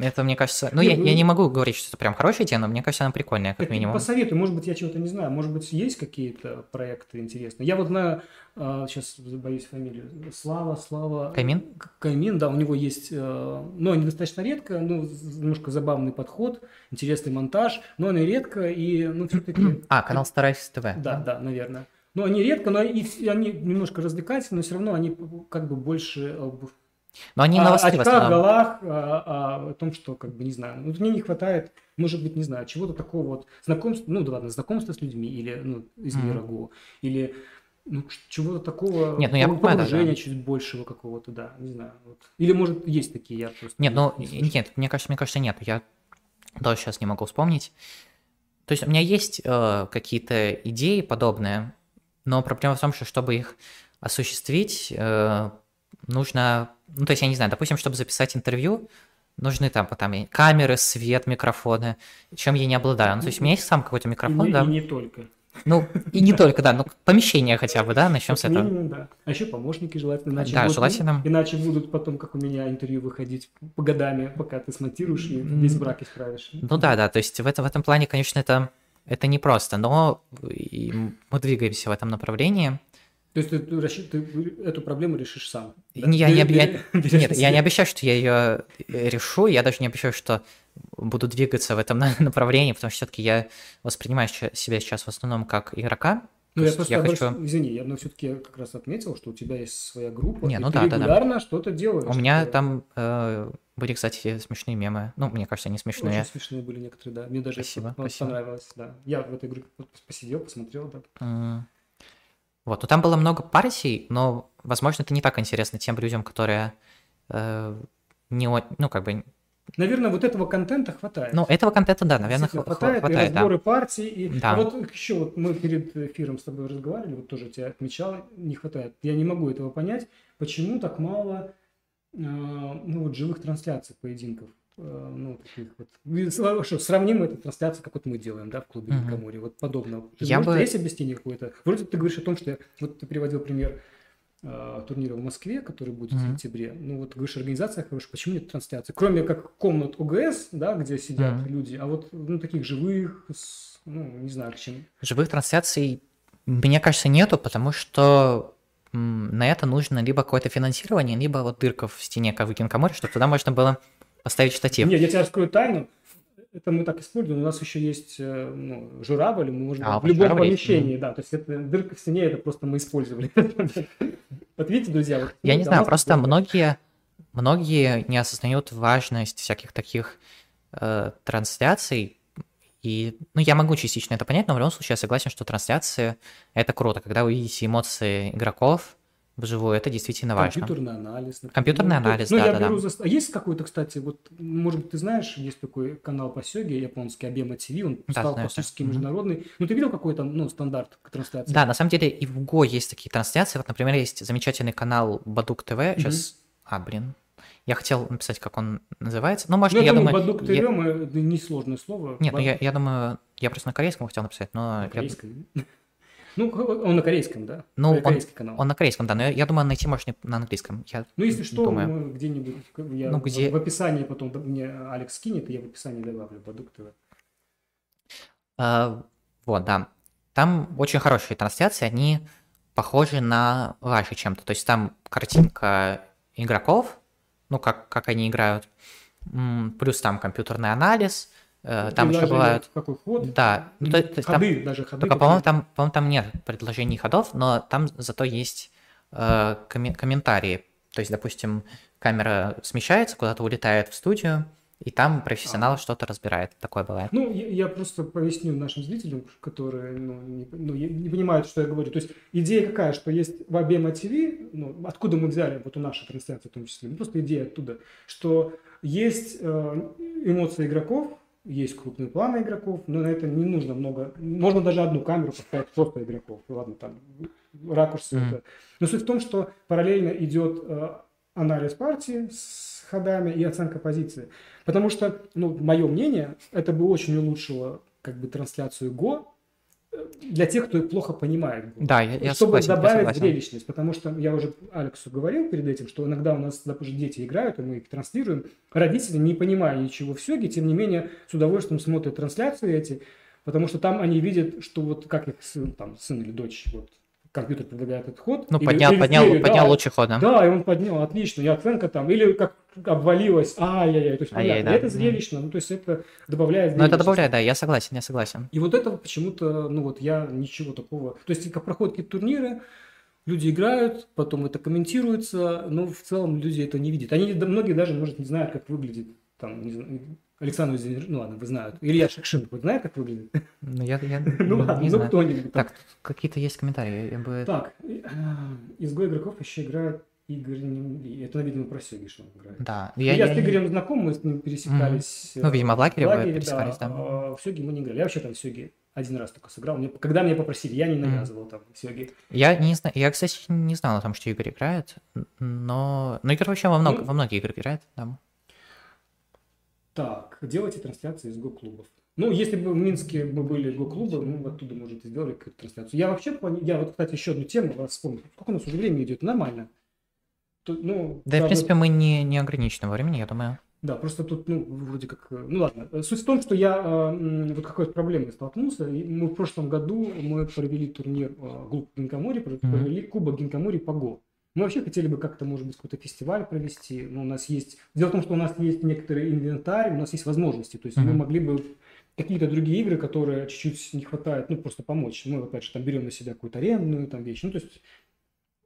Это, мне кажется... Ну, Не, я, ну- я не могу говорить, что это прям хорошая идея, но мне кажется, она прикольная, как минимум. Посоветуй, может быть, я чего-то не знаю, может быть, есть какие-то проекты интересные. Я вот знаю, сейчас боюсь фамилию, Слава, Слава... Каймин? К- Каймин, да, у него есть, э, ну, они достаточно редко, ну, немножко забавный подход, интересный монтаж, но они редко, и, ну, все-таки... А, канал Старайся ТВ. Да, да, наверное. Но они редко, но и, они немножко развлекательные, но все равно они как бы больше об Но они новостные в очках, основном. голах, а, о том, что, как бы, не знаю, вот мне не хватает, может быть, не знаю, чего-то такого вот, знакомства, ну, да ладно, знакомства с людьми, или, ну, из мира Го, или, ну, чего-то такого, Нет, ну, я понимаю, да, чуть большего какого-то, да, не знаю, вот. Или, может, есть такие, я просто... Нет, ну, не нет, мне кажется, мне кажется, нет. Я даже сейчас не могу вспомнить. То есть у меня есть э, какие-то идеи подобные, но проблема в том, что чтобы их осуществить, э, нужно... Ну, то есть, я не знаю, допустим, чтобы записать интервью, нужны там, там и камеры, свет, микрофоны, чем я не обладаю. Ну, то есть у меня есть сам какой-то И микрофон, не, да. и не только. Ну, и не только, да, ну, помещение хотя бы, да, начнем с этого. минимум, да. А еще помощники желательно. Иначе Да, будут, желательно. Иначе будут потом, как у меня, интервью выходить по годами, пока ты смонтируешь и весь брак исправишь. Ну да, да, то есть в этом, в этом плане, конечно, это, это непросто, но и мы двигаемся в этом направлении. То есть ты, ты ты эту проблему решишь сам? да? Я, не, Бер- я- нет, я не обещаю, что я ее решу, я даже не обещаю, что буду двигаться в этом на- направлении, потому что все-таки я воспринимаю себя сейчас в основном как игрока. Ну, я просто, я больше- хочу- извини, я все-таки как раз отметил, что у тебя есть своя группа, Не, и ну ты да, да, да. регулярно что-то делаешь. У меня такое. там э, были, кстати, смешные мемы. Ну, мне кажется, они смешные. Очень смешные были некоторые, да. Мне даже Спасибо, спасибо. понравилось, да. Я в этой группе посидел, посмотрел, да. М. Вот, ну там было много партий, но, возможно, это не так интересно тем людям, которые э, не, ну, как бы, Наверное, вот этого контента хватает. ну, этого контента, да, наверное, хватает, хватает, и да. разборы партий. И... Да. А вот еще вот мы перед эфиром с тобой разговаривали, вот тоже тебя отмечал, не хватает. Я не могу этого понять, почему так мало э, ну, вот, живых трансляций поединков. Э, ну, таких вот. Что, сравним это трансляции, как вот мы делаем, да, в клубе Мгм. Ликоморье, вот подобно. Ты Я бы- есть объяснение какое-то? Вроде ты говоришь о том, что я, вот ты приводил пример э, турнира в Москве, который будет в Мгм. сентябре. Ну вот говоришь, организация хорошая, почему нет трансляции? Кроме как комнат ОГС, да, где сидят Мгм. люди, а вот ну, таких живых, с- ну не знаю, к чему. Живых трансляций, мне кажется, нету, потому что на это нужно либо какое-то финансирование, либо вот дырка в стене, как в Гинкоморе, чтобы туда можно было поставить штатив. Нет, я тебе раскрою тайну. Это мы так используем. У нас еще есть э, ну, журавль, мы можем А, в любом журавль помещении, да. То есть это дырка в стене, это просто мы использовали. Вот видите, друзья, вот, Я не знаю, просто многие, многие не осознают важность всяких таких э, трансляций. И, ну, я могу частично это понять, но в любом случае я согласен, что трансляции — это круто. Когда вы видите эмоции игроков вживую, это действительно важно. Компьютерный анализ. например. Компьютерный Ну, анализ, ну, я да-да-да. беру за- А есть какой-то, кстати, вот, может быть, ты знаешь, есть такой канал по Сёге, японский, Абема ТВ, он Да, стал знаю, практически международный. Ну, ты видел какой-то, ну, стандарт трансляции? Да, на самом деле и в Го есть такие трансляции. Вот, например, есть замечательный канал Бадук ТВ. Сейчас... А, блин. Я хотел написать, как он называется. Ну, может, Ну, я, я думаю. Бадук ТВ, я- несложное слово. Нет, ну Бад- я, я думаю, я просто на корейском хотел написать, но... На я- корейском. Ну, он на корейском, да? Ну, Кор- корейский канал. Он на корейском, да, но я, я думаю, найти можно на английском. Я Ну, если что, думаю. где-нибудь, я Ну, в- где- в описании потом, мне Алекс скинет, и я в описании добавлю Бадук ТВ. А, вот, да. Там очень хорошие трансляции, они похожи на ваши чем-то. То есть там картинка игроков, ну, как, как они играют, плюс там компьютерный анализ, там еще бывают... Какой ход? Да, ну, то- то есть там- ходы, даже ходы. Только, по-моему, там, по-моему, там нет предложений ходов, но там зато есть э, коме- комментарии. То есть, допустим, камера смещается, куда-то улетает в студию, и там профессионал что-то разбирает. Такое бывает. Ну, я, я просто поясню нашим зрителям, которые ну, не, ну, не- понимают, что я говорю. То есть идея какая, что есть в Абема ТВ, ну, откуда мы взяли вот у нашей трансляции в том числе, ну, просто идея оттуда, что есть э, эмоции игроков, есть крупные планы игроков, но на это не нужно много. Можно даже одну камеру поставить просто игроков. Ладно, там ракурсы. Мгм. это. Но суть в том, что параллельно идет э, анализ партии с ходами и оценка позиции. Потому что, ну, мое мнение, это бы очень улучшило как бы трансляцию Го, для тех, кто плохо понимает. Да, я, я Чтобы согласен, я добавить согласен. зрелищность, потому что я уже Алексу говорил перед этим, что иногда у нас, допустим, дети играют, и мы их транслируем, родители, не понимая ничего в Сёге, тем не менее, с удовольствием смотрят трансляции эти, потому что там они видят, что вот как их сын, там, сын или дочь, вот, компьютер предлагает этот ход. Ну, или- поднял, или поднял, деле, поднял да, лучший ход, да? Да, и он поднял, отлично, и оценка там, или как обвалилось, ай-яй-яй, то есть Ай-яй, понятно, да. это зрелищно, ну, то есть это добавляет Ну, это добавляет, да, я согласен, я согласен. И вот это почему-то, ну вот я ничего такого. То есть, как проходят какие-то турниры, люди играют, потом это комментируется, но в целом люди это не видят. Они, многие даже, может, не знают, как выглядит там, не знаю, Александр Зинер- ну ладно, вы знаете. Илья Шекшин, вы знаете, как выглядит? Ну, я, я Ну ладно, не ну знаю. кто-нибудь. там. Так, тут какие-то есть комментарии, я бы... Так, а, изгой игроков еще играет Игорь Немли. Это, видимо, про Сёги, что он играет. Да, Я, я, с я- Игорем знаком, мы с ним пересекались. Ну, э, видимо, в лагере вы да, пересекались, да. а В Сёги мы не играли. Я вообще там в Сёги один раз только сыграл. Мне- когда меня попросили, я не навязывал там в Сёги. Я не знаю, я, кстати, не знал о том, что Игорь играет, но... Ну, Игорь вообще во, много, Ну. во многие игры играет, да. Так, делайте трансляции из Го-клубов. Ну, если бы в Минске мы были Го-клубы, мы бы оттуда, может, и сделали какую-то трансляцию. Я вообще, я вот, кстати, еще одну тему вас вспомнил. Сколько у нас уже времени идет? Нормально. Тут, ну, Да, и, в принципе, мы не, не ограничены во времени, я думаю. Да, просто тут, ну, вроде как... э, Ну, ладно. Суть в том, что я э, вот какой-то проблемой столкнулся. И мы в прошлом году мы провели турнир э, клуб Гинкамори, провели Кубок Гинкамори по Го. Мы вообще хотели бы как-то, может быть, какой-то фестиваль провести. Но у нас есть... Дело в том, что у нас есть некоторый инвентарь, у нас есть возможности. То есть мы Мгм. могли бы какие-то другие игры, которые чуть-чуть не хватает, ну, просто помочь. Мы, опять же, там берем на себя какую-то арендную там вещь. Ну, то есть...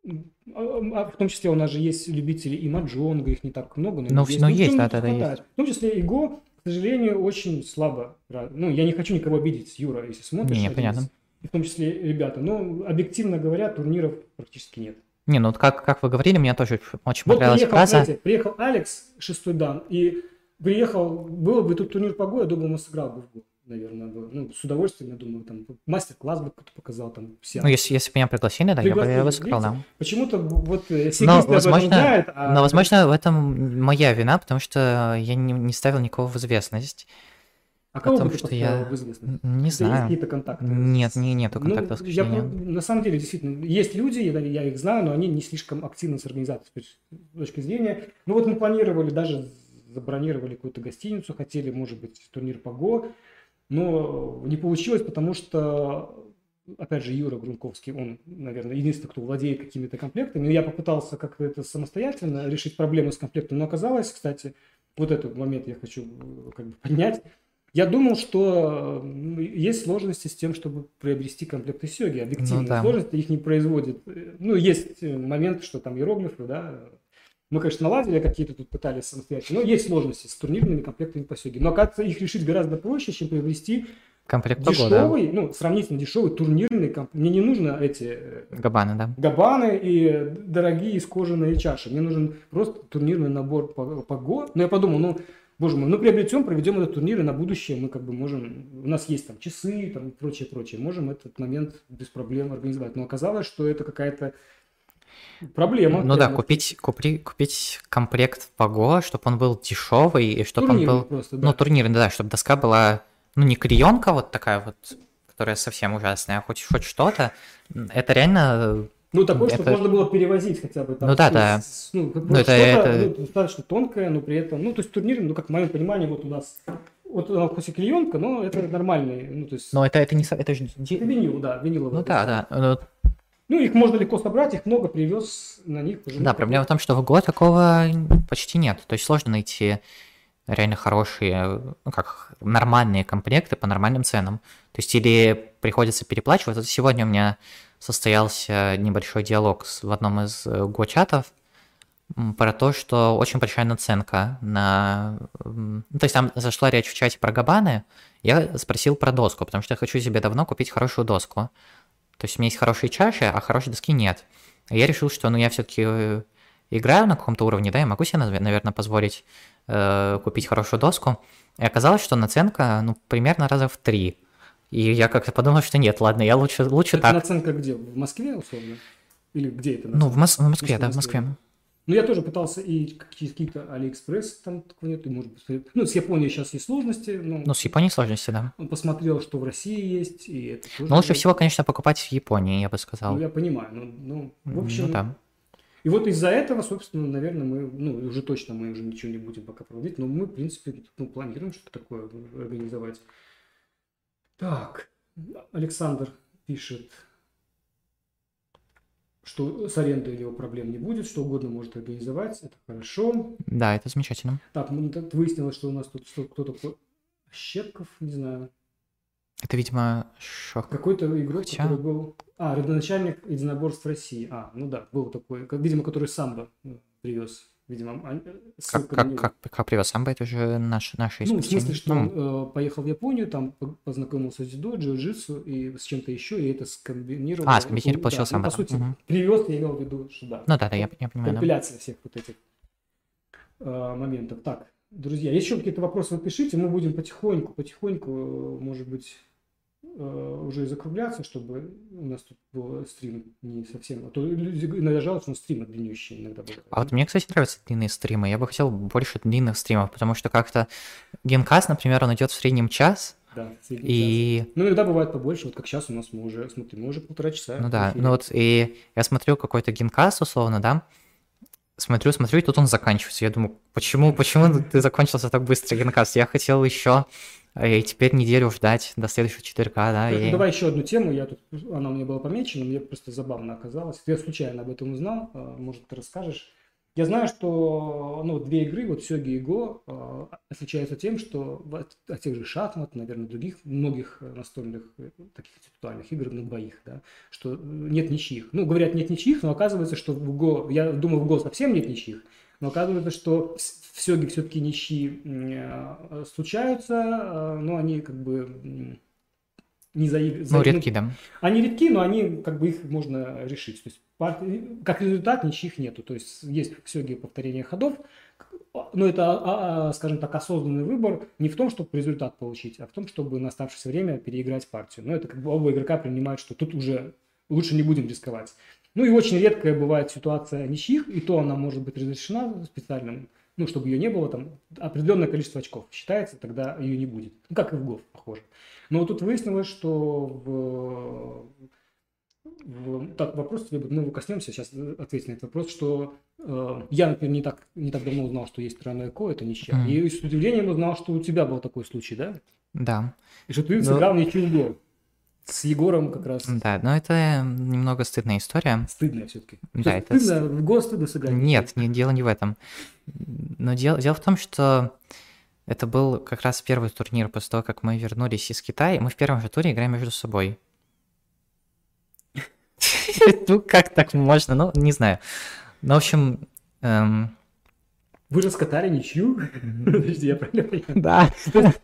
м, а- а в том числе у нас же есть любители и маджонга, их не так много, но, Ну, есть. ну, Ну, есть, да, да, да, хватает. В том числе Иго, к сожалению, очень слабо. Ну, я не хочу никого обидеть, Юра, если смотришь. Не, понятно. из- И в том числе ребята. Но, объективно говоря, турниров практически нет. Не, ну как, как вы говорили, мне тоже очень Вот понравилась приехал, фраза. знаете, приехал Алекс, шестой дан, и приехал, было бы тут турнир по Го, я думаю, он сыграл бы в Го, наверное. бы. Ну, с удовольствием, я думаю, там мастер-класс бы кто-то показал, там, все. Ну, если, если бы меня пригласили, да, я бы, я бы Пригласили, сыграл, да. Почему-то вот э, Но, возможно, знают, а но, возможно, в этом моя вина, потому что я не, не ставил никого в известность. А кого потому бы что я- в известность? Не Есть знаю. какие-то контакты? Нет, не, нету Ну, контактов с я, на самом деле, действительно, есть люди, я, я их знаю, но они не слишком активны с организацией есть, с точки зрения. Ну вот мы планировали, даже забронировали какую-то гостиницу, хотели, может быть, турнир по ГО, но не получилось, потому что, опять же, Юра Грунковский, он, наверное, единственный, кто владеет какими-то комплектами. Я попытался как-то это самостоятельно решить проблему с комплектом, но оказалось, кстати, вот этот момент я хочу э, как бы поднять. Я думал, что м, есть сложности с тем, чтобы приобрести комплекты Сёги. Объективные Ну да. сложности, их не производит. Ну, есть э, момент, что там иероглифы, да. Мы, конечно, наладили какие-то тут, пытались самостоятельно, но есть сложности с турнирными комплектами по Сёге. Но, оказывается, их решить гораздо проще, чем приобрести Комплект дешевый, ну, сравнительно дешевый турнирный комплект. Мне не нужно эти э, Габаны, да. габаны и дорогие из кожаные чаши. Мне нужен просто турнирный набор по, по Го. Но я подумал, ну, боже мой, ну приобретем, проведем этот турнир, и на будущее мы как бы можем... У нас есть там часы там, и прочее, прочее. Можем этот момент без проблем организовать. Но оказалось, что это какая-то проблема. Ну да, купить, купи, купить комплект Паго, чтобы он был дешевый, и чтобы он турнирный был... просто, да. Ну, турнирный, да, чтобы доска была, ну, не клеенка вот такая вот, которая совсем ужасная, а хоть, хоть что-то. Это реально... Ну, чтобы это- можно было перевозить хотя бы. Там, Ну да, да. с- ну, как бы Ну, это- что-то, это- ну, достаточно тонкое, но при этом, ну, то есть турнир, ну, как в моем понимании, вот у нас, вот она хоть и клеенка, но это нормальный, ну, то есть, Но это, это не... Это же... это винил, да, виниловый. Ну да, да. Ну, Ну, их можно легко собрать, их много привез на них. уже Да, проблема в том, что в год такого почти нет. То есть сложно найти реально хорошие, ну как, нормальные комплекты по нормальным ценам. То есть или приходится переплачивать. Вот сегодня у меня состоялся небольшой диалог в одном из э, го-чатов м, про то, что очень большая наценка на... ну, То есть там зашла речь в чате про габаны, я спросил про доску, потому что я хочу себе давно купить хорошую доску. То есть у меня есть хорошие чаши, а хорошей доски нет. И Я решил, что ну я все-таки играю на каком-то уровне, да, я могу себе, наверное, позволить э, купить хорошую доску. И оказалось, что наценка, ну, примерно раза в три. И я как-то подумал, что нет, ладно, я лучше, лучше Это так. наценка где? В Москве, условно? Или где это? Ну, в, Мос- в Москве, Если да, в Москве. Ну, я тоже пытался и какие-то Алиэкспресс, там такого нет, и, может быть, ну, с Японией сейчас есть сложности. Но Ну, с Японией сложности, да. Он посмотрел, что в России есть, и это тоже... Но лучше всего, конечно, покупать в Японии, я бы сказал. Ну, я понимаю, ну, ну, в общем... Ну, да. И вот из-за этого, собственно, наверное, мы, ну, уже точно мы уже ничего не будем пока проводить, но мы, в принципе, ну, планируем что-то такое организовать. Так, Александр пишет, что с арендой у него проблем не будет, что угодно может организовать, это хорошо. Да, это замечательно. Так, ну, выяснилось, что у нас тут что- кто такой Щепков, не знаю, Это, видимо, шок. какой-то игрок, Хотя- который был... А, родоначальник единоборств России. А, ну да, был такой, как, видимо, который самбо ну, привез. Видимо, а- Как, ссылка на как, как, как привез самбо, это уже наш, наше Ну, в смысле, что Ну, он э, поехал в Японию, там по- познакомился с дзюдо, джиу-джитсу и с чем-то еще, и это скомбинировал. А, скомбинировал, Ну, получил да, самбо, ну, по да. сути, Мгм. привез, я имел в виду, что да. ну да, да, я, я понимаю. да. Компиляция всех вот этих э, моментов. Так, друзья, еще какие-то вопросы вы пишите, мы будем потихоньку, потихоньку, э, может быть, уже и закругляться, чтобы у нас тут был стрим не совсем... А то люди иногда жалуются, но стримы длиннющие иногда бывают. А вот мне, кстати, нравятся длинные стримы. Я бы хотел больше длинных стримов, потому что как-то генкаст, например, он идет в среднем час, Да, средний час. и Ну, иногда бывает побольше, вот как сейчас у нас мы уже, смотри, мы уже полтора часа. Ну да, ну вот и я смотрю какой-то генкаст, условно, да, смотрю, смотрю, и тут он заканчивается. Я думаю, почему, почему ты закончился так быстро, генкаст? Я хотел еще, и теперь неделю ждать до следующего 4К, да, Так, и... Давай еще одну тему, я тут, она у меня была помечена, мне просто забавно оказалось. Я случайно об этом узнал, э, может, ты расскажешь. Я знаю, что ну, две игры, вот Сёги и Го, э, отличаются тем, что от, тех же шахмат, наверное, других, многих э, настольных э, таких интеллектуальных игр на двоих, да, что э, нет ничьих. Ну, говорят, нет ничьих, но оказывается, что в Го, я думал, в Го совсем нет ничьих, но оказывается, что в Сёге все-таки ничьи случаются, э, но они как бы не заиг- Ну, редкий, да. они редки, но они как бы их можно решить. То есть как результат ничьих нету. То есть есть в Сёге повторение ходов, но это, а, а, скажем так, осознанный выбор не в том, чтобы результат получить, а в том, чтобы на оставшееся время переиграть партию. Но это как бы оба игрока принимают, что тут уже лучше не будем рисковать. Ну и очень редкая бывает ситуация ничьих, и то она может быть разрешена специальным, ну, чтобы ее не было, там определенное количество очков считается, тогда ее не будет. Ну, как и в ГОВ, похоже. Но вот тут выяснилось, что в, в- так, вопрос тебе, мы его коснемся, сейчас ответить на этот вопрос, что э, я, например, не так, не так давно узнал, что есть тройное ко, это ничья. Мгм. И с удивлением узнал, что у тебя был такой случай, да? Да, И что ты Ну- сыграл ничью в гол. С Егором как раз. да, но это немного стыдная история. Стыдно все-таки. Да, это стыдно, в гол стыдно сыграть. Нет, не, дело не в этом. Но дело, дело в том, что это был как раз первый турнир после того, как мы вернулись из Китая. Мы в первом же туре играем между собой. Ну, как так можно? Ну, не знаю. Ну, в общем, эм, Вы раскатали ничью? Подожди, я правильно понимаю? да.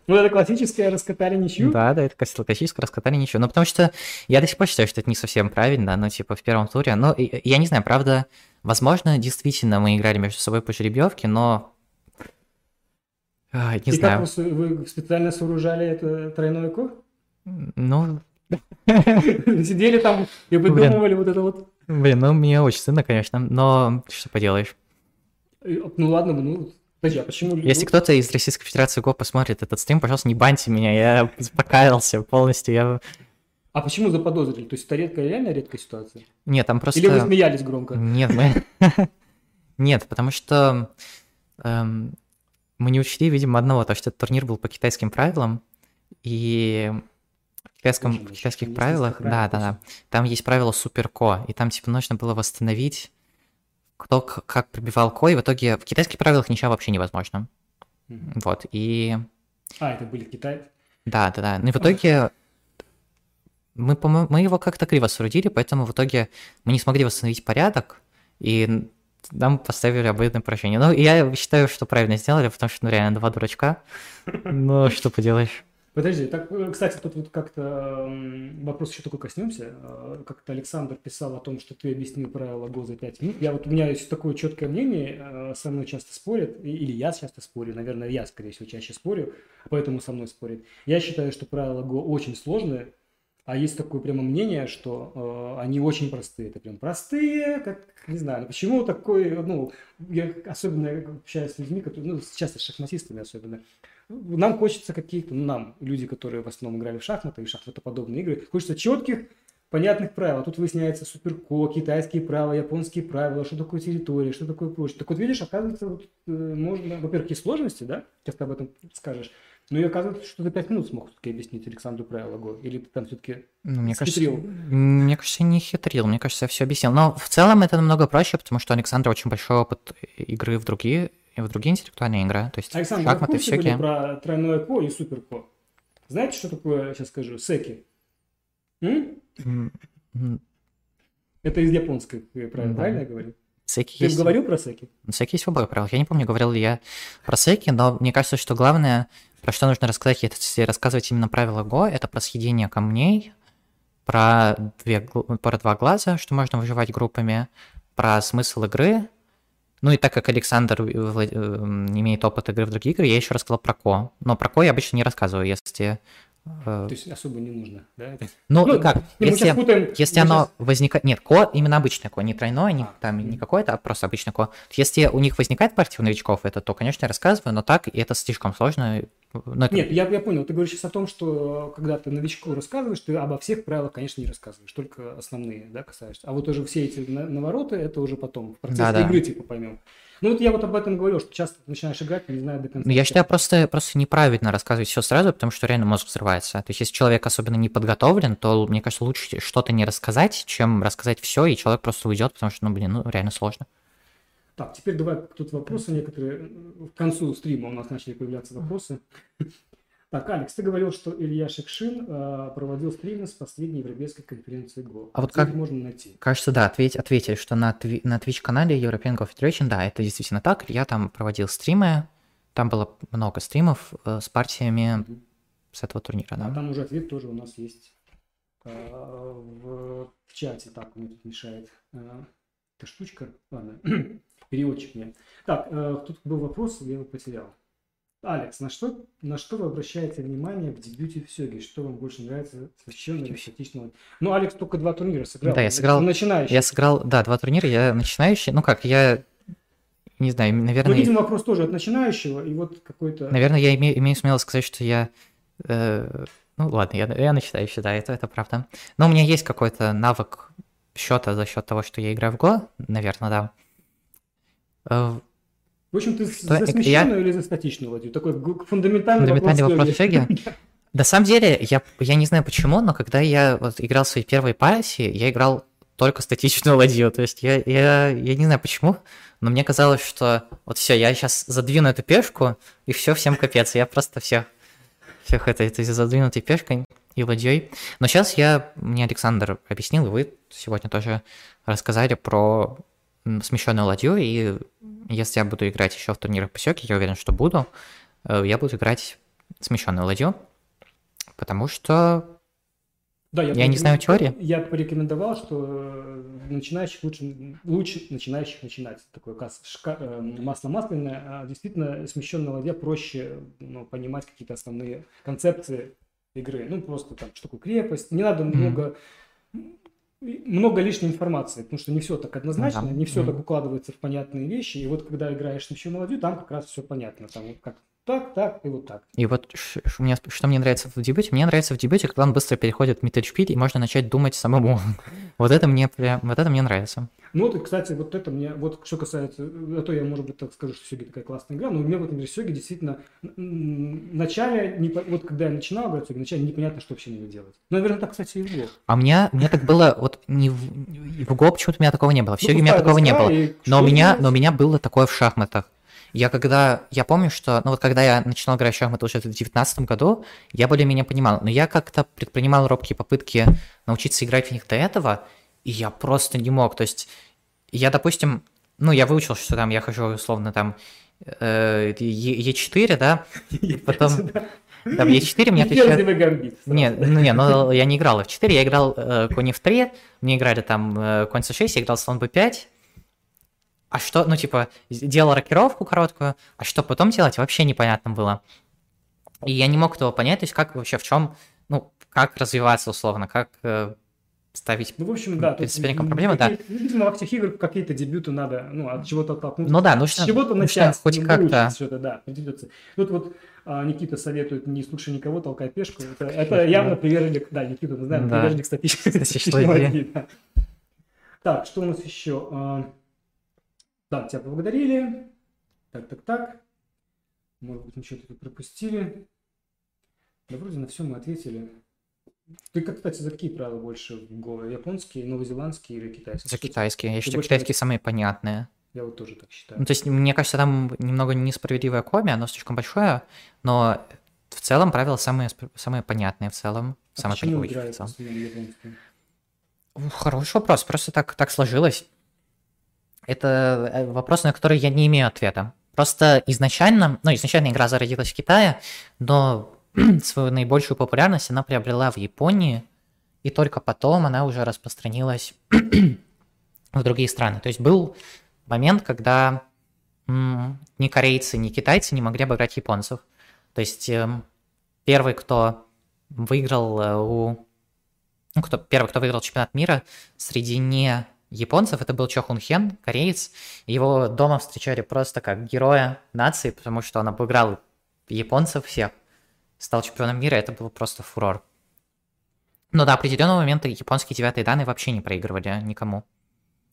Вот это классическое раскатали ничью? Да, да, это классическое раскатали ничего. Ну, потому что я до сих пор считаю, что это не совсем правильно, ну, типа, в первом туре. Ну, я не знаю, правда, возможно, действительно мы играли между собой по жеребьевке, но... а, Не И знаю. как вы, вы специально сооружали это тройное ко? Ну, Сидели там и выдумывали вот это вот. блин, ну, мне очень стыдно, конечно, но что поделаешь. Ну ладно, ну, подожди, а почему... Если кто-то из Российской Федерации ГО посмотрит этот стрим, пожалуйста, не баньте меня, я покаялся полностью, я... А почему заподозрили? То есть это редкая, реально редкая ситуация? Нет, там просто... Или вы смеялись громко? Нет, мы... Нет, потому что эм, мы не учли, видимо, одного, то, что этот турнир был по китайским правилам, и в, китайском, Очень в китайских правилах, да, да, да, там есть правило суперко, и там, типа, нужно было восстановить, кто как пробивал ко, и в итоге в китайских правилах ничего вообще невозможно. Мгм. Вот, и А, это были в Китае? да, да, да. Ну и в итоге мы, мы его как-то криво соорудили, поэтому в итоге мы не смогли восстановить порядок, и нам поставили обоюдное поражение. Ну, я считаю, что правильно сделали, потому что, ну, реально, два дурачка. Ну, что поделаешь. Подожди, так, э, кстати, тут вот как-то вопрос еще такой коснемся. Э, Как-то Александр писал о том, что ты объяснил правила ГО за 5 минут. Я вот, у меня есть такое четкое мнение, э, со мной часто спорят, или я часто спорю, наверное, я, скорее всего, чаще спорю, поэтому со мной спорят. Я считаю, что правила ГО очень сложные, А есть такое прямо мнение, что э, они очень простые. Это прям простые, как, не знаю, почему такой, ну, я особенно общаюсь с людьми, которые, ну, сейчас с шахматистами особенно, нам хочется каких-то, ну, нам, люди, которые в основном играли в шахматы и шахматоподобные игры, хочется четких, понятных правил. Тут выясняется суперко, китайские правила, японские правила, что такое территория, что такое прочее. Так вот, видишь, оказывается, вот, э, можно, во-первых, есть сложности, да, сейчас ты об этом скажешь, но и оказывается, что за пять минут смог все-таки объяснить Александру правила Го. Или ты там все-таки ну, мне кажется, мне кажется, не хитрил, мне кажется, я все объяснил. Но в целом это намного проще, потому что у Александра очень большой опыт игры в другие, в другие интеллектуальные игры. То есть Александр, шахматы, всякие. про тройное ко и супер ко. Знаете, что такое, сейчас скажу, секи? М? Это из японской правильно, да. правильно я говорю? Секи Ты есть... говорил про секи? Секи есть в обоих правилах. Я не помню, говорил ли я про секи, но мне кажется, что главное, про что нужно рассказать, если рассказывать именно правила Го, это про съедение камней, про, две, про два глаза, что можно выживать группами, про смысл игры. Ну и так как Александр э, имеет опыт игры в другие игры, я еще рассказал про Ко. Но про Ко я обычно не рассказываю, если Э, То есть особо не нужно, да? Ну, ну как, если, путаем, если оно сейчас... возникает... Нет, ко именно обычное ко, не тройное, не, а, там не какое-то, а просто обычное ко. Если у них возникает партия у новичков, это то, конечно, я рассказываю, но так, и это слишком сложно. Но это... Нет, я, я понял. Ты говоришь сейчас о том, что когда ты новичку рассказываешь, ты обо всех правилах, конечно, не рассказываешь, только основные, да, касаешься. А вот уже все эти навороты, это уже потом, в процессе да, игры, да. типа, поймем. Ну вот я вот об этом говорю, что часто начинаешь играть, не знаю до конца. Ну, я считаю, просто, просто неправильно рассказывать все сразу, потому что реально мозг взрывается. То есть, если человек особенно не подготовлен, то, мне кажется, лучше что-то не рассказать, чем рассказать все, и человек просто уйдет, потому что, ну, блин, ну, реально сложно. Так, теперь давай тут вопросы некоторые. К концу стрима у нас начали появляться вопросы. Так, Алекс, ты говорил, что Илья Шекшин э, проводил стримы с последней европейской конференции ГО. А вот как можно найти? Кажется, да, ответь, ответили, что на, тви, на Twitch-канале European Go Federation, да, это действительно так. Илья там проводил стримы, там было много стримов э, с партиями mm-hmm. с этого турнира. Да. А там уже ответ тоже у нас есть э, в, в чате. Так, мне тут мешает э, эта штучка. Ладно, переводчик мне. Так, э, тут был вопрос, я его потерял. Алекс, на что, на что вы обращаете внимание в дебюте в Сёге? Что вам больше нравится священного или статичного? Ну, Алекс только два турнира сыграл. Да, я сыграл. Начинающий. Я сыграл, да, два турнира, я начинающий. Ну как, я не знаю, наверное... Ну, видимо, вопрос тоже от начинающего, и вот какой-то... Наверное, я имею, имею смелость сказать, что я... Э, ну, ладно, я, я начинающий, да, это, это правда. Но у меня есть какой-то навык счета за счет того, что я играю в Го, наверное, да. В общем, ты что, за смещенную я... или за статичную ладью? Такой фундаментальный, фундаментальный вопрос, вопрос Сёги. На самом деле, я, я не знаю почему, но когда я вот играл в своей первой партии, я играл только статичную ладью. То есть я, я, я не знаю почему, но мне казалось, что вот все, я сейчас задвину эту пешку, и все, всем капец. Я просто всех, всех это, это задвинутой пешкой и ладьей. Но сейчас я, мне Александр объяснил, и вы сегодня тоже рассказали про смещенную ладью, и если я буду играть еще в турнирах по сёке, я уверен, что буду, э, я буду играть смещенную ладью, потому что да, я, я не знаю теории. Я порекомендовал, что э, начинающих лучше, лучше начинающих начинать. Такое э, масло масляное, а действительно смещенная ладья проще ну, понимать какие-то основные концепции игры. Ну, просто там, такое крепость. Не надо mm-hmm. много много лишней информации, потому что не все так однозначно, да. не все так укладывается в понятные вещи. И вот когда играешь на всю молодью, там как раз все понятно. Там вот как так, так и вот так. И вот у меня, что мне нравится в дебюте? Мне нравится в дебюте, когда он быстро переходит в мид и можно начать думать самому. вот это мне прям, вот это мне нравится. Ну вот, кстати, вот это мне, вот что касается, а то я, может быть, так скажу, что Сёги такая классная игра, но у меня в этом Сёги действительно в начале, не, вот когда я начинал играть Сёги, вначале непонятно, что вообще надо делать. Ну, наверное, так, кстати, и в. А у меня, у меня так было, вот не в, в Го почему-то у меня такого не было, в Сёге ну, у меня такого не было, но у меня, но у меня было такое в шахматах. Я когда, я помню, что, ну вот когда я начинал играть в шахматы уже в 2019 году, я более-менее понимал, но я как-то предпринимал робкие попытки научиться играть в них до этого, и я просто не мог, то есть я, допустим, ну я выучил, что там я хожу условно там э, Е4, да, потом... Там Е4 мне отвечает... Не, ну не, ну я не играл в 4, я играл э, конь в 3, мне играли там э, конь c6, я играл слон b5, а что, ну, типа, делал рокировку короткую, а что потом делать, вообще непонятно было. И я не мог этого понять, то есть как вообще, в чем, ну, как развиваться условно, как э, ставить Ну, в общем, да. перед соперником проблемы, да. Видимо, во всех играх какие-то дебюты надо, ну, от чего-то оттолкнуться. Ну да, С нужно, чего-то нужно начать, хоть ну, как-то. что-то, да, придется. Тут вот а, Никита советует не слушай никого, толкай пешку. Это, это явно приверженник, да, Никита, мы знаем, Да. приверженник. Статистической идеи. да. Так, что у нас еще? Да, тебя поблагодарили. Так, так, так. Может быть, мы что-то тут пропустили. Да вроде на все мы ответили. Ты, как, кстати, за какие правила больше в Го? Японские, новозеландские или китайские? За китайские. Я считаю, китайские самые понятные. Я вот тоже так считаю. Ну, то есть, мне кажется, там немного несправедливое коми, оно слишком большое, но в целом правила самые, самые понятные в целом, А самые почему в целом. японские? Хороший вопрос, просто так, так сложилось. Это э, вопрос, на который я не имею ответа. Просто изначально, ну, изначально игра зародилась в Китае, но свою наибольшую популярность она приобрела в Японии, и только потом она уже распространилась в другие страны. То есть был момент, когда ни корейцы, ни китайцы не могли обыграть японцев. То есть эм, первый, кто выиграл э, у... Ну, кто, первый, кто выиграл чемпионат мира среди не японцев, это был Чо Хун Хен, кореец. Его дома встречали просто как героя нации, потому что он обыграл японцев всех, стал чемпионом мира, это был просто фурор. Но до определенного момента японские девятые данные вообще не проигрывали никому.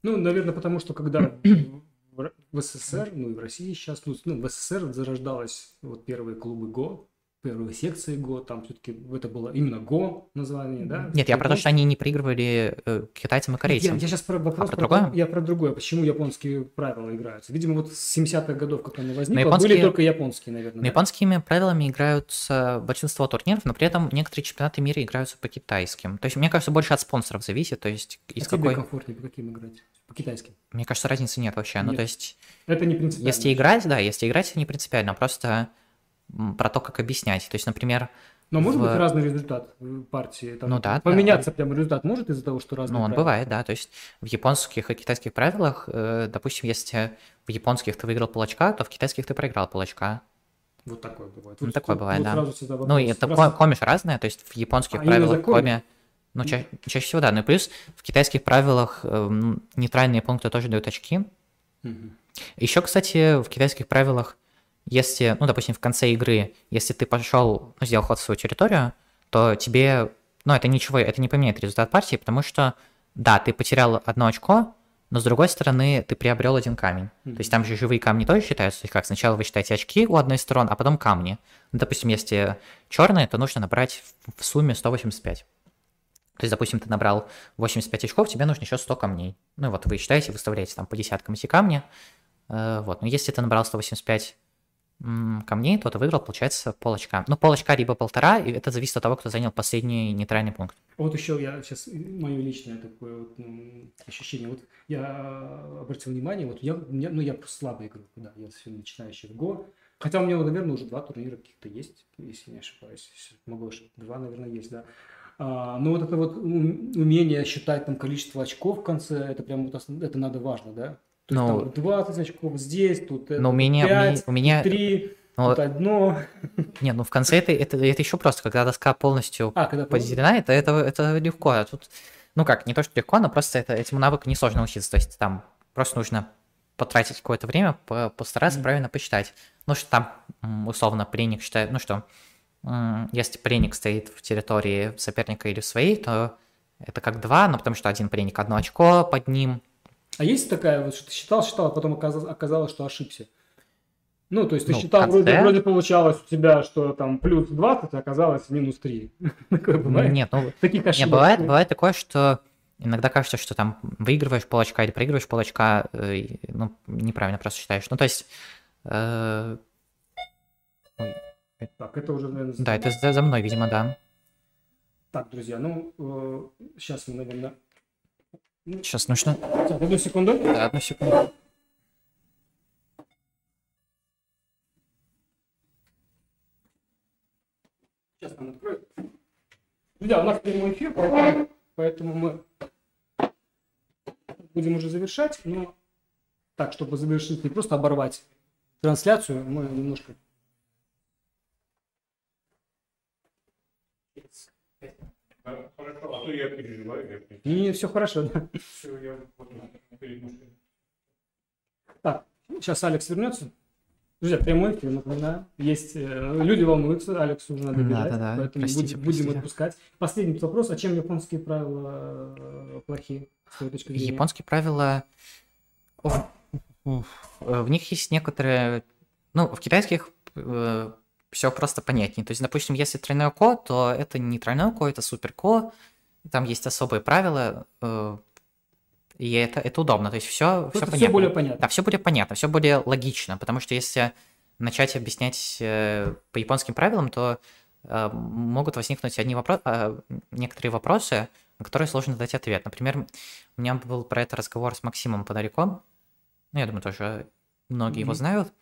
Ну, наверное, потому что когда в СССР, ну и в России сейчас, ну, ну, в СССР зарождалось вот первые клубы ГО, первые секции ГО, там все-таки это было именно ГО название, да? Нет, я про то, что они не проигрывали э, китайцам и Я, корейцам. сейчас про вопрос А про про- другое? Я про другое. Почему японские правила играются? Видимо, вот с 70-х годов, как они возникли, японские- были только японские, наверное. Но да? японскими правилами играются большинство турниров, но при этом некоторые чемпионаты мира играются по китайским. То есть, мне кажется, больше от спонсоров зависит, то есть А из тебе какой... комфортнее по каким играть? По китайским. Мне кажется, разницы нет вообще. Ну, Нет. то есть, Это не принципиально. если играть, да, если играть, не принципиально, просто про то, как объяснять. То есть, например, Но может в- быть разный результат э, партии. Там, Ну да, да. Поменяться прямо результат может из-за того, что разные ну, он правила? бывает, да, то есть в японских и китайских правилах, э, допустим, если в японских ты выиграл полочка, то в китайских ты проиграл полочка. Вот такое бывает. Ну, Вот такое тут- бывает, вот да. Ну, и это Раз- ко- коми же разное, то есть в японских А, правилах коми? коми, ну, ча- чаще всего, да. Ну и плюс в китайских правилах эм, нейтральные пункты тоже дают очки. Мгм. Еще, кстати, в китайских правилах, если, ну, допустим, в конце игры, если ты пошел, ну, сделал ход в свою территорию, то тебе, ну, это ничего, это не поменяет результат партии, потому что, да, ты потерял одно очко, но с другой стороны, ты приобрел один камень. То есть там же живые камни тоже считаются. То есть как сначала вы считаете очки у одной стороны, а потом камни. Ну, допустим, если черные, то нужно набрать в- в сумме 185. То есть, допустим, ты набрал 85 очков, тебе нужно еще 100 камней. Ну вот вы считаете, выставляете там по десяткам эти камни. Э, Вот, но если ты набрал 185 м, камней, то ты выиграл, получается, пол очка. Ну, пол очка либо полтора, и это зависит от того, кто занял последний нейтральный пункт. Вот еще я сейчас, мое личное такое вот, м, ощущение. Вот я обратил внимание, вот я, меня- ну, я просто слабо играю, да, я совсем начинающий в ГО. Хотя у меня, наверное, уже два турнира каких-то есть, если не ошибаюсь. Могу ошибиться. Два, наверное, есть, да. А, но вот это вот ум- умение считать там количество очков в конце, это прям вот это надо важно, да? То есть Ну, там 20 очков здесь, тут Но меня, у меня, 5, у меня- 3, ну, тут одно. не, ну в конце это, это, это еще просто, когда доска полностью А, когда поделена, это, это, это легко. А тут, ну как, не то, что легко, но просто это, этому навыку несложно учиться. То есть там просто нужно потратить какое-то время, по- постараться Мгм. правильно посчитать. Ну что там, условно, пленник считает, ну что, если пленник стоит в территории соперника или в своей, то это как два, ну потому что один пленник одно очко под ним. А есть такая вот, что ты считал, считал, а потом оказалось, оказалось, что ошибся? Ну, то есть ты Ну, считал, вроде, вроде получалось у тебя, что там плюс 20, а оказалось минус 3. Такое бывает? Нет, ну Таких Не, ошибок. бывает, бывает такое, что иногда кажется, что там выигрываешь полочка или проигрываешь полочка, э, ну, неправильно просто считаешь. Ну, то есть, э, Так, это уже, наверное... да, это за, за мной, видимо, да. Так, друзья, ну, сейчас мы, наверное... Сейчас нужно... Так, одну секунду. Да, одну секунду. Сейчас нам откроют. Друзья, у нас прямой эфир, поэтому, поэтому мы будем уже завершать, но так, чтобы завершить, не просто оборвать трансляцию, мы немножко Хорошо, а то я переживаю. Я переживаю. Не, все хорошо, да. Всё, я вот перед машиной. Так, сейчас Алекс вернется. Друзья, прямой эфир, напоминаю. Есть э, люди волнуются, Алексу уже надо Да, бежать, да, да. поэтому Простите, будем, простите. будем отпускать. Последний вопрос. А чем японские правила э, плохие, с твоей точки зрения? Японские правила... О, э, В них есть некоторые... Ну, в китайских все просто понятнее. То есть, допустим, если тройное ко, то это не тройное ко, это супер ко. Там есть особые правила, э, и это, это удобно. То есть все, все понятно. все более понятно. Да, все более понятно, все более логично, потому что если начать объяснять э, по японским правилам, то э, могут возникнуть одни вопро- э, некоторые вопросы, на которые сложно дать ответ. Например, у меня был про это разговор с Максимом Подоряком, ну, я думаю, тоже многие его Мгм. знают.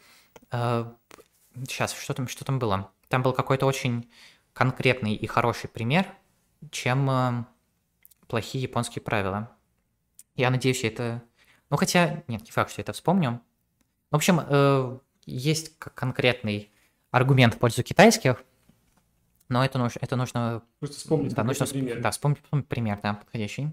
сейчас, что там, что там было? Там был какой-то очень конкретный и хороший пример, чем плохие японские правила. Я надеюсь, я это... Ну, хотя, нет, не факт, что я это вспомню. В общем, э, есть конкретный аргумент в пользу китайских, но это, нужно, это нужно... Просто вспомнить да, нужно пример. Да, вспомнить, вспомнить пример, да, подходящий.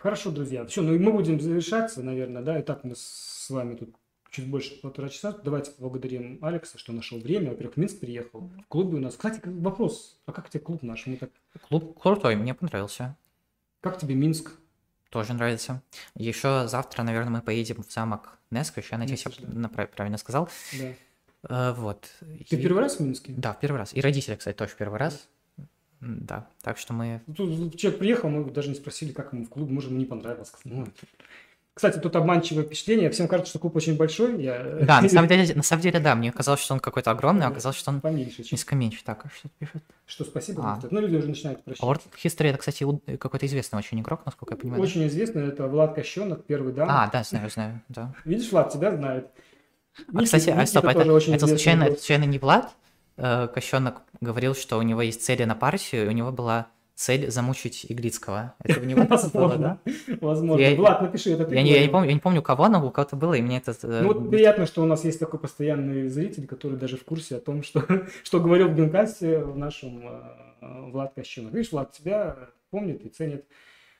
Хорошо, друзья. Все, ну и мы будем завершаться, наверное, да. И так мы с вами тут чуть больше полтора часа. Давайте поблагодарим Алекса, что нашел время. Во-первых, Минск приехал. В клубе у нас. Кстати, вопрос. А как тебе клуб наш? Мы так... Клуб крутой, мне понравился. Как тебе Минск? Тоже нравится. Еще завтра, наверное, мы поедем в замок Несквиш. Я надеюсь, я Несквиш, да. правильно сказал. Да. Э, вот. Ты И- первый раз в Минске? Да, в первый раз. И родители, кстати, тоже в первый раз. Да, так что мы... Тут человек приехал, мы даже не спросили, как ему в клуб, может, ему не понравилось. Ну, Кстати, тут обманчивое впечатление. Всем кажется, что клуб очень большой. Я... Да, на самом деле, на самом деле, да, мне казалось, что он какой-то огромный, а оказалось, что он Поменьше. чуть. несколько меньше. Так, а что пишет? Что, спасибо. А. Ну, люди уже начинают прощать. World History, это, кстати, какой-то известный очень игрок, насколько я понимаю. да? Очень известно, это Влад Кощенок, первый дам. А, да, знаю, знаю, да. Видишь, Влад тебя знает. А, кстати, а, стоп, это, это, известный случайно, это случайно не Влад? Э, Кощенок говорил, что у него есть цели на партию, и у него была цель замучить Иглицкого. Это у него было, да? Возможно. Я- Влад, напиши, это Я не, я, не помню, я не помню, кого, но у кого-то было, и мне это... э, Ну, вот приятно, что у нас есть такой постоянный зритель, который даже в курсе о том, что, что говорил в Генкасте в нашем э, Влад Кощенок. Видишь, Влад тебя помнит и ценит.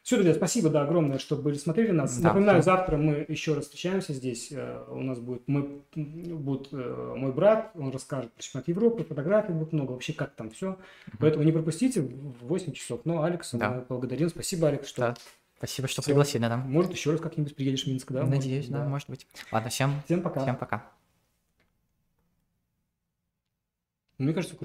Все, друзья, спасибо, да, огромное, что были смотрели нас. Да, Напоминаю, да. завтра мы еще раз встречаемся здесь. Э, У нас будет, мы, будет э, мой брат, он расскажет про чемпионат Европы, фотографий будет много, вообще как там все. Поэтому не пропустите в 8 часов. Но Алекса Да. мы благодарим. Спасибо, Алекс, что Да. Спасибо, что Всё. пригласили, да. может еще раз как-нибудь приедешь в Минск, да? Надеюсь, Может, да, может быть. Ладно, всем, Всем пока. всем пока. Мне кажется.